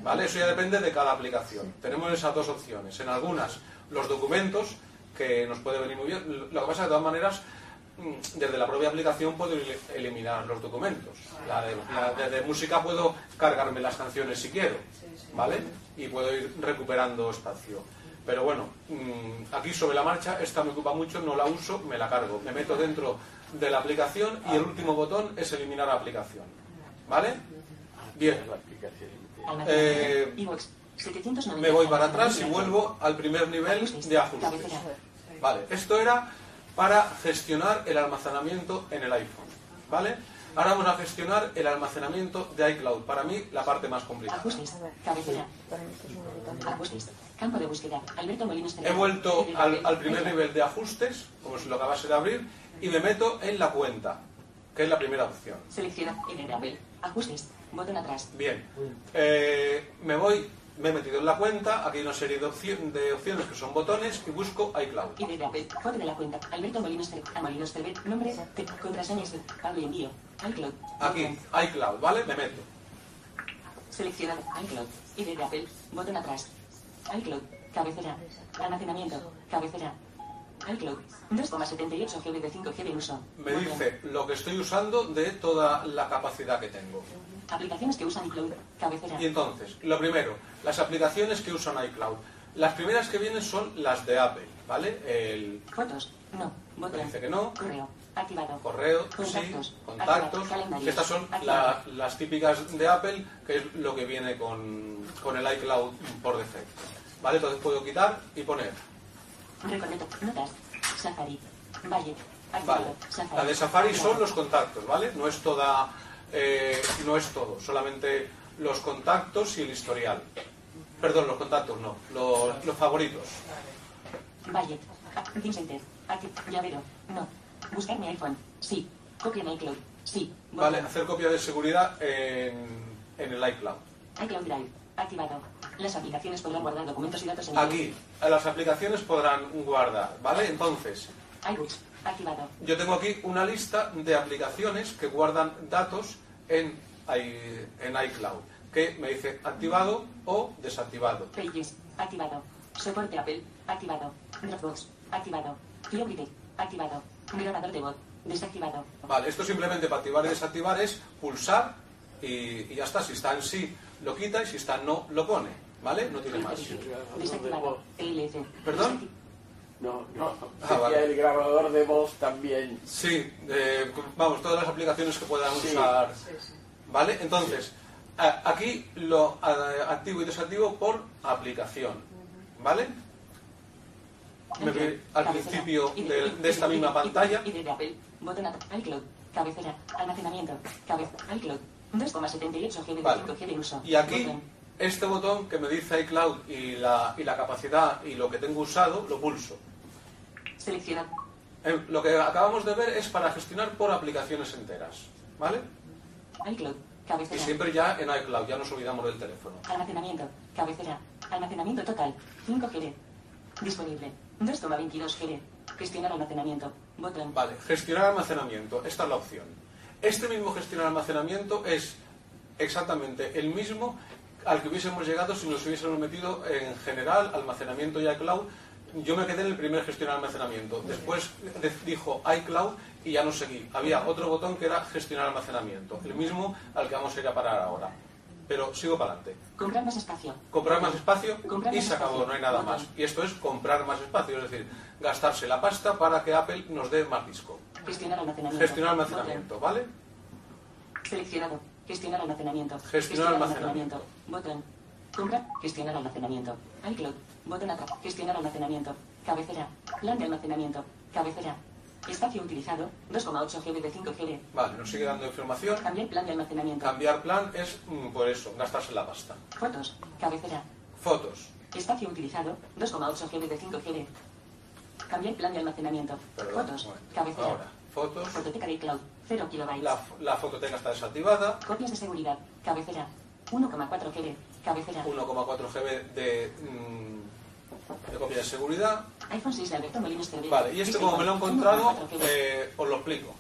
¿Vale? Eso ya depende de cada aplicación. Tenemos esas dos opciones. En algunas, los documentos, que nos puede venir muy bien. Lo que pasa es que de todas maneras, mm, desde la propia aplicación puedo el- eliminar los documentos. La de, la de- de música puedo cargarme las canciones si quiero, ¿vale? Y puedo ir recuperando espacio. Pero bueno, mm, aquí sobre la marcha, esta me ocupa mucho, no la uso, me la cargo. Me meto dentro de la aplicación y el último botón es eliminar la aplicación. ¿Vale? Bien. Eh, iVoox, 790. me voy para atrás y vuelvo al primer nivel de ajustes. Vale, esto era para gestionar el almacenamiento en el iPhone. ¿Vale? Ahora vamos a gestionar el almacenamiento de iCloud. Para mí, la parte más complicada. Ajustes. Campo de búsqueda. Alberto Molinos He vuelto al, al primer nivel de ajustes, como si lo acabase de abrir, y me meto en la cuenta, que es la primera opción. Selecciona en Apple. Ajustes. Botón atrás. Bien, Eh, me voy, me he metido en la cuenta, aquí hay una serie de, opci- de opciones que son botones y busco iCloud. Apple. Foto de la cuenta. Alberto Molinos a Molinos. Nombre. Te- Contraseñas. Y envío. iCloud. Aquí, iCloud, ¿vale? Me meto. Seleccionado. iCloud. ID de Apple. Botón atrás. iCloud. Cabecera. Almacenamiento. Cabecera. iCloud. 2,78 GB de 5G de uso. Me dice lo que estoy usando de toda la capacidad que tengo. Aplicaciones que usan iCloud. Cabecera. Y entonces, lo primero, las aplicaciones que usan iCloud. Las primeras que vienen son las de Apple, ¿vale? El Fotos. No. Botón. dice que no, Correo. Activado. correo, sí, Contactos. contactos, Activado. Estas son la- las típicas de Apple, que es lo que viene con, con el iCloud por defecto. ¿Vale? Entonces puedo quitar y poner. Recordeto. Notas. Safari. Valle. Vale. La de Safari son los contactos, ¿vale? No es toda, eh, no es todo, solamente los contactos y el historial. Perdón, los contactos no, los, los favoritos. Valle. Vincenter. Acti- Llavero. No. Buscar mi iPhone. Sí. Copia en iCloud. Sí. Vale, hacer copia de seguridad en, en el iCloud. iCloud Drive. Activado. Las aplicaciones podrán guardar documentos y datos en Aquí, las aplicaciones podrán guardar, ¿vale? Entonces, iBooks. Activado. yo tengo aquí una lista de aplicaciones que guardan datos en, i- en iCloud, que me dice activado o desactivado. Pages. Activado. Soporte Apple. Activado. Dropbox. Activado. Flowrite. Activado. Grabador de voz. Desactivado. Vale, esto simplemente para activar y desactivar es pulsar y, y ya está. Si está en sí, lo quita y si está en no, lo pone. ¿Vale? No tiene más. Desactivado. ¿Perdón? No, no. Ah, vale. el grabador de voz también. Sí, eh, vamos, todas las aplicaciones que puedan Sí. usar. ¿Vale? Entonces, a- aquí lo a- activo y desactivo por aplicación. ¿Vale? Me voy al principio de, de esta misma pantalla. ID de Apple. Botón iCloud. Cabecera. Almacenamiento. Cabecera. iCloud. 2,78 GB de Vale. 5G de uso. Y aquí, Botón. Este botón que me dice iCloud y la, y la capacidad y lo que tengo usado, lo pulso. Selecciona. Eh, Lo que acabamos de ver es para gestionar por aplicaciones enteras. ¿Vale? iCloud. Y Cabecera. siempre ya en iCloud, ya nos olvidamos del teléfono. Almacenamiento. Cabecera. Almacenamiento total. 5 GB. Disponible. 2,22 GB. Gestionar almacenamiento. Botón. Vale, gestionar almacenamiento. Esta es la opción. Este mismo gestionar almacenamiento es exactamente el mismo al que hubiésemos llegado si nos hubiésemos metido en general, almacenamiento y iCloud. Yo me quedé en el primer gestionar almacenamiento. Después de- dijo iCloud y ya no seguí. Había otro botón que era gestionar almacenamiento. El mismo al que vamos a ir a parar ahora. Pero sigo para adelante. Comprar más espacio. comprar más espacio Comprar y más se acabó, espacio. no hay nada más. Y esto es comprar más espacio, es decir, gastarse la pasta para que Apple nos dé más disco. Gestionar almacenamiento. Gestionar almacenamiento, ¿vale? Seleccionado. Gestionar almacenamiento. Gestionar almacenamiento. Botón. Comprar. Gestionar almacenamiento. iCloud. Botón atrás. Gestionar almacenamiento. Cabecera. Plan de almacenamiento. Cabecera. Espacio utilizado, 2,8 GB de 5 GB. Vale, nos sigue dando información. Cambiar plan de almacenamiento. Cambiar plan es, mm, por eso, gastarse la pasta. Fotos, cabecera. Fotos. Espacio utilizado, 2,8 GB de 5 GB. Cambiar plan de almacenamiento. Perdón, Fotos, cabecera. Ahora, fotos. Fototeca de iCloud, 0 kilobytes. La, la fototeca está desactivada. Copias de seguridad, cabecera. 1,4 GB, cabecera. 1,4 GB de, mm, de copia de seguridad. iPhone 6 de Alberto Cervera. Vale, y este como me lo he encontrado, eh, os lo explico.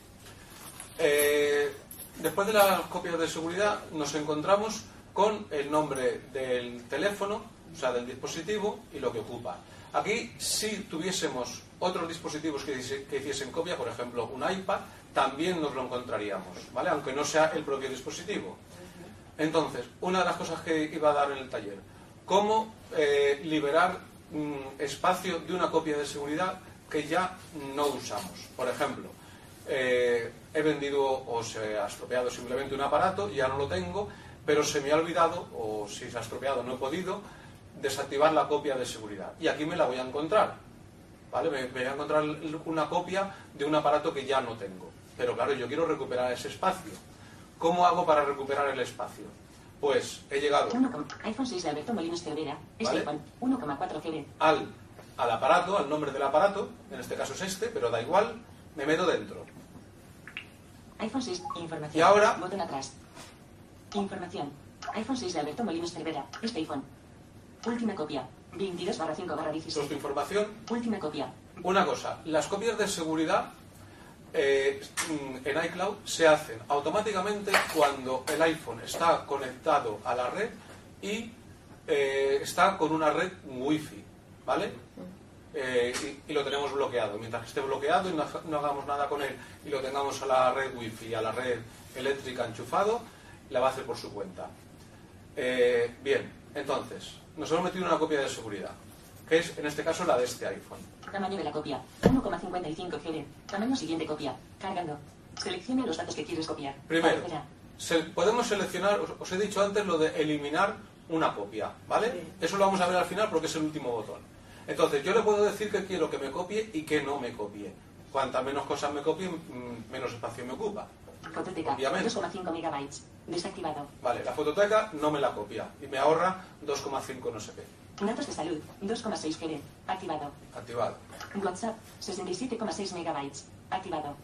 Eh, después de las copias de seguridad nos encontramos con el nombre del teléfono, o sea, del dispositivo y lo que ocupa. Aquí, si tuviésemos otros dispositivos que, hiciese- que hiciesen copia, por ejemplo, un iPad, también nos lo encontraríamos, ¿vale? Aunque no sea el propio dispositivo. Entonces, una de las cosas que iba a dar en el taller, cómo eh, liberar mm, espacio de una copia de seguridad que ya no usamos. Por ejemplo, eh, he vendido o se ha estropeado simplemente un aparato, ya no lo tengo, pero se me ha olvidado, o si se ha estropeado no he podido, desactivar la copia de seguridad. Y aquí me la voy a encontrar. ¿Vale? Me, voy a encontrar una copia de un aparato que ya no tengo. Pero claro, yo quiero recuperar ese espacio. ¿Cómo hago para recuperar el espacio? Pues he llegado 1, iPhone 6 de Alberto Molines Cervera. Este Vale. iPhone, 1,4 GB. al, al aparato, al nombre del aparato, en este caso es este, pero da igual, me meto dentro. iPhone 6, información. Y ahora- Botón atrás. Información. iPhone 6 de Alberto Molines Cervera. Este iPhone. Última copia. 22 barra 5 barra 16. Puesto información. Última copia. Una cosa, las copias de seguridad eh, mm, en iCloud se hacen automáticamente cuando el iPhone está conectado a la red y eh, está con una red Wi-Fi, ¿vale? Eh, y, y lo tenemos bloqueado. Mientras que esté bloqueado y no, ha- no hagamos nada con él y lo tengamos a la red Wi-Fi, a la red eléctrica enchufado, la va a hacer por su cuenta. Bien, entonces, nos hemos metido una copia de seguridad, que es en este caso la de este iPhone. Tamaño de la copia. 1,55 GB. Tamaño siguiente copia. Cargando. Seleccione los datos que quieres copiar. Primero, se- podemos seleccionar, os, os he dicho antes lo de eliminar una copia, ¿vale? Eso lo vamos a ver al final porque es el último botón. Entonces, yo le puedo decir que quiero que me copie y que no me copie. Cuanta menos cosas me copie, mm, menos espacio me ocupa. Obviamente. 2,5 megabytes. Desactivado. Vale, la fototeca no me la copia y me ahorra 2,5 no sé qué. Datos de salud. 2,6 GB. Activado. Activado. WhatsApp. 67,6 megabytes. Activado.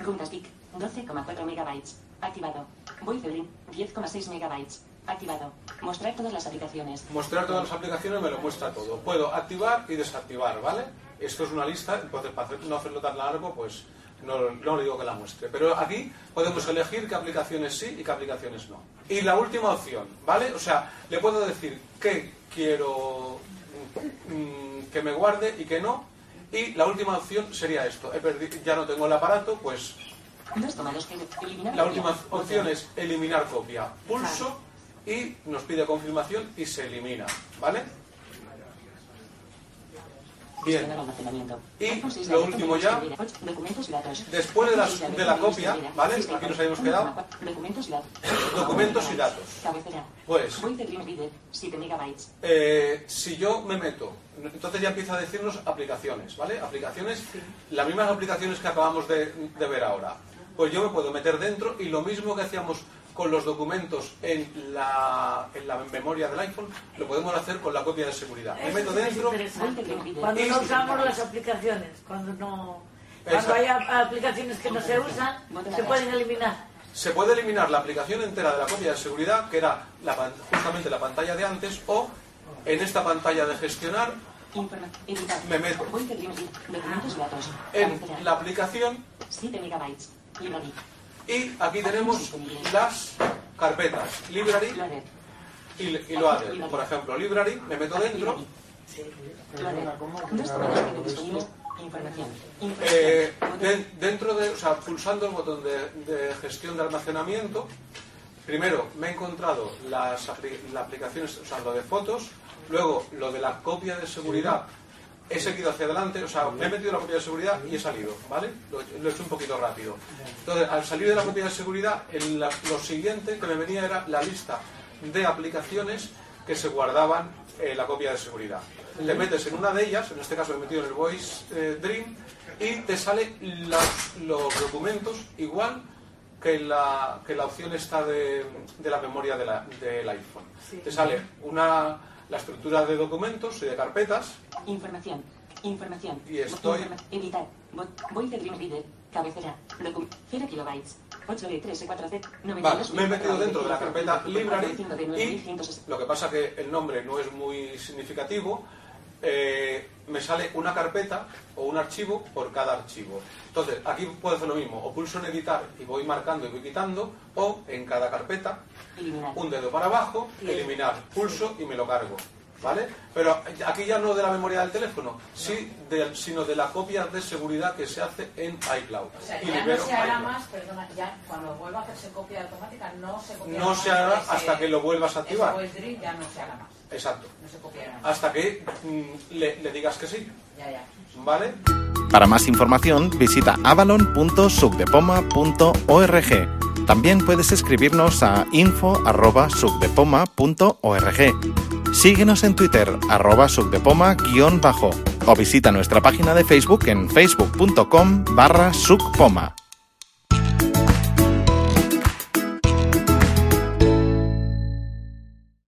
Runtastic. 12,4 megabytes. Activado. VoiceLink. 10,6 megabytes. Activado. Mostrar todas las aplicaciones. Mostrar todas las aplicaciones me lo muestra todo. Puedo activar y desactivar, ¿vale? Esto es una lista, entonces para no hacerlo tan largo, pues no, no digo que la muestre. Pero aquí podemos elegir qué aplicaciones sí y qué aplicaciones no. Y la última opción, ¿vale? O sea, le puedo decir qué quiero mm, que me guarde y que no. Y la última opción sería esto. Ya no tengo el aparato, pues 2,2 GB. Eliminar la última opción es eliminar copia. Pulso y nos pide confirmación y se elimina, ¿vale? Bien. Y iPhone 6 de lo último ya, después de, 6 de la copia, ¿vale? Aquí nos habíamos quedado. 1,4. Documentos y datos. Pues, Voice Dream Reader. 7 megabytes. eh, si yo me meto, entonces ya empieza a decirnos aplicaciones, ¿vale? Aplicaciones, las mismas aplicaciones que acabamos de, de ver ahora. Pues yo me puedo meter dentro y lo mismo que hacíamos con los documentos en la, en la memoria del iPhone, lo podemos hacer con la copia de seguridad. Me meto dentro Cuando no usamos las aplicaciones, cuando no. Cuando hay aplicaciones que no se usan, se pueden eliminar. Se puede eliminar la aplicación entera de la copia de seguridad, que era la justamente la pantalla de antes, o en esta pantalla de gestionar me meto en la aplicación 7 megabytes. Y aquí tenemos las carpetas library y, y loader. Por ejemplo, library, me meto dentro. Loader. 2,2 GB disponibles. Información. Eh, de- dentro de, o sea, pulsando el botón de, de gestión de almacenamiento, primero me he encontrado las aplicaciones, o sea, lo de fotos, luego lo de la copia de seguridad, he seguido hacia adelante, o sea, me he metido en la copia de seguridad y he salido, ¿vale? Lo, lo he hecho un poquito rápido. Entonces, al salir de la copia de seguridad, en la- lo siguiente que me venía era la lista de aplicaciones que se guardaban en la copia de seguridad. te metes en una de ellas, en este caso he metido en el Voice eh, Dream, y te sale las- los documentos igual que la, que la opción esta de, de la memoria de la- del iPhone. Te sale una, la estructura de documentos y de carpetas, Información. Información. Y estoy- Editar. Vo- Voice Dream Reader. Cabecera. Docu 0 kilobytes. 8 de 3 4 de 92. Vale, me he metido dentro de la carpeta Library y y lo que pasa que el nombre no es muy significativo. eh, me sale una carpeta o un archivo por cada archivo. Entonces, aquí puedo hacer lo mismo. O pulso en editar y voy marcando y voy quitando, o en cada carpeta, eliminar. un dedo para abajo, eliminar, pulso y me lo cargo. ¿Vale? Pero aquí ya no de la memoria del teléfono, sí sino de la copia de seguridad que se hace en iCloud. O sea, Y ya no se hará iCloud. más, perdona, ya cuando vuelva a hacerse copia automática no se copiará No más se hará ese- hasta que lo vuelvas a activar. Ese voice dream ya no se hará más, Exacto. no se copiará más. Hasta que mm, le, le digas que sí. Ya, ya. ¿Vale? Para más información visita avalon.subdepoma.org. También puedes escribirnos a info.subdepoma.org. Síguenos en Twitter, arroba subdepoma-bajo, o visita nuestra página de Facebook en facebook.com barra subpoma.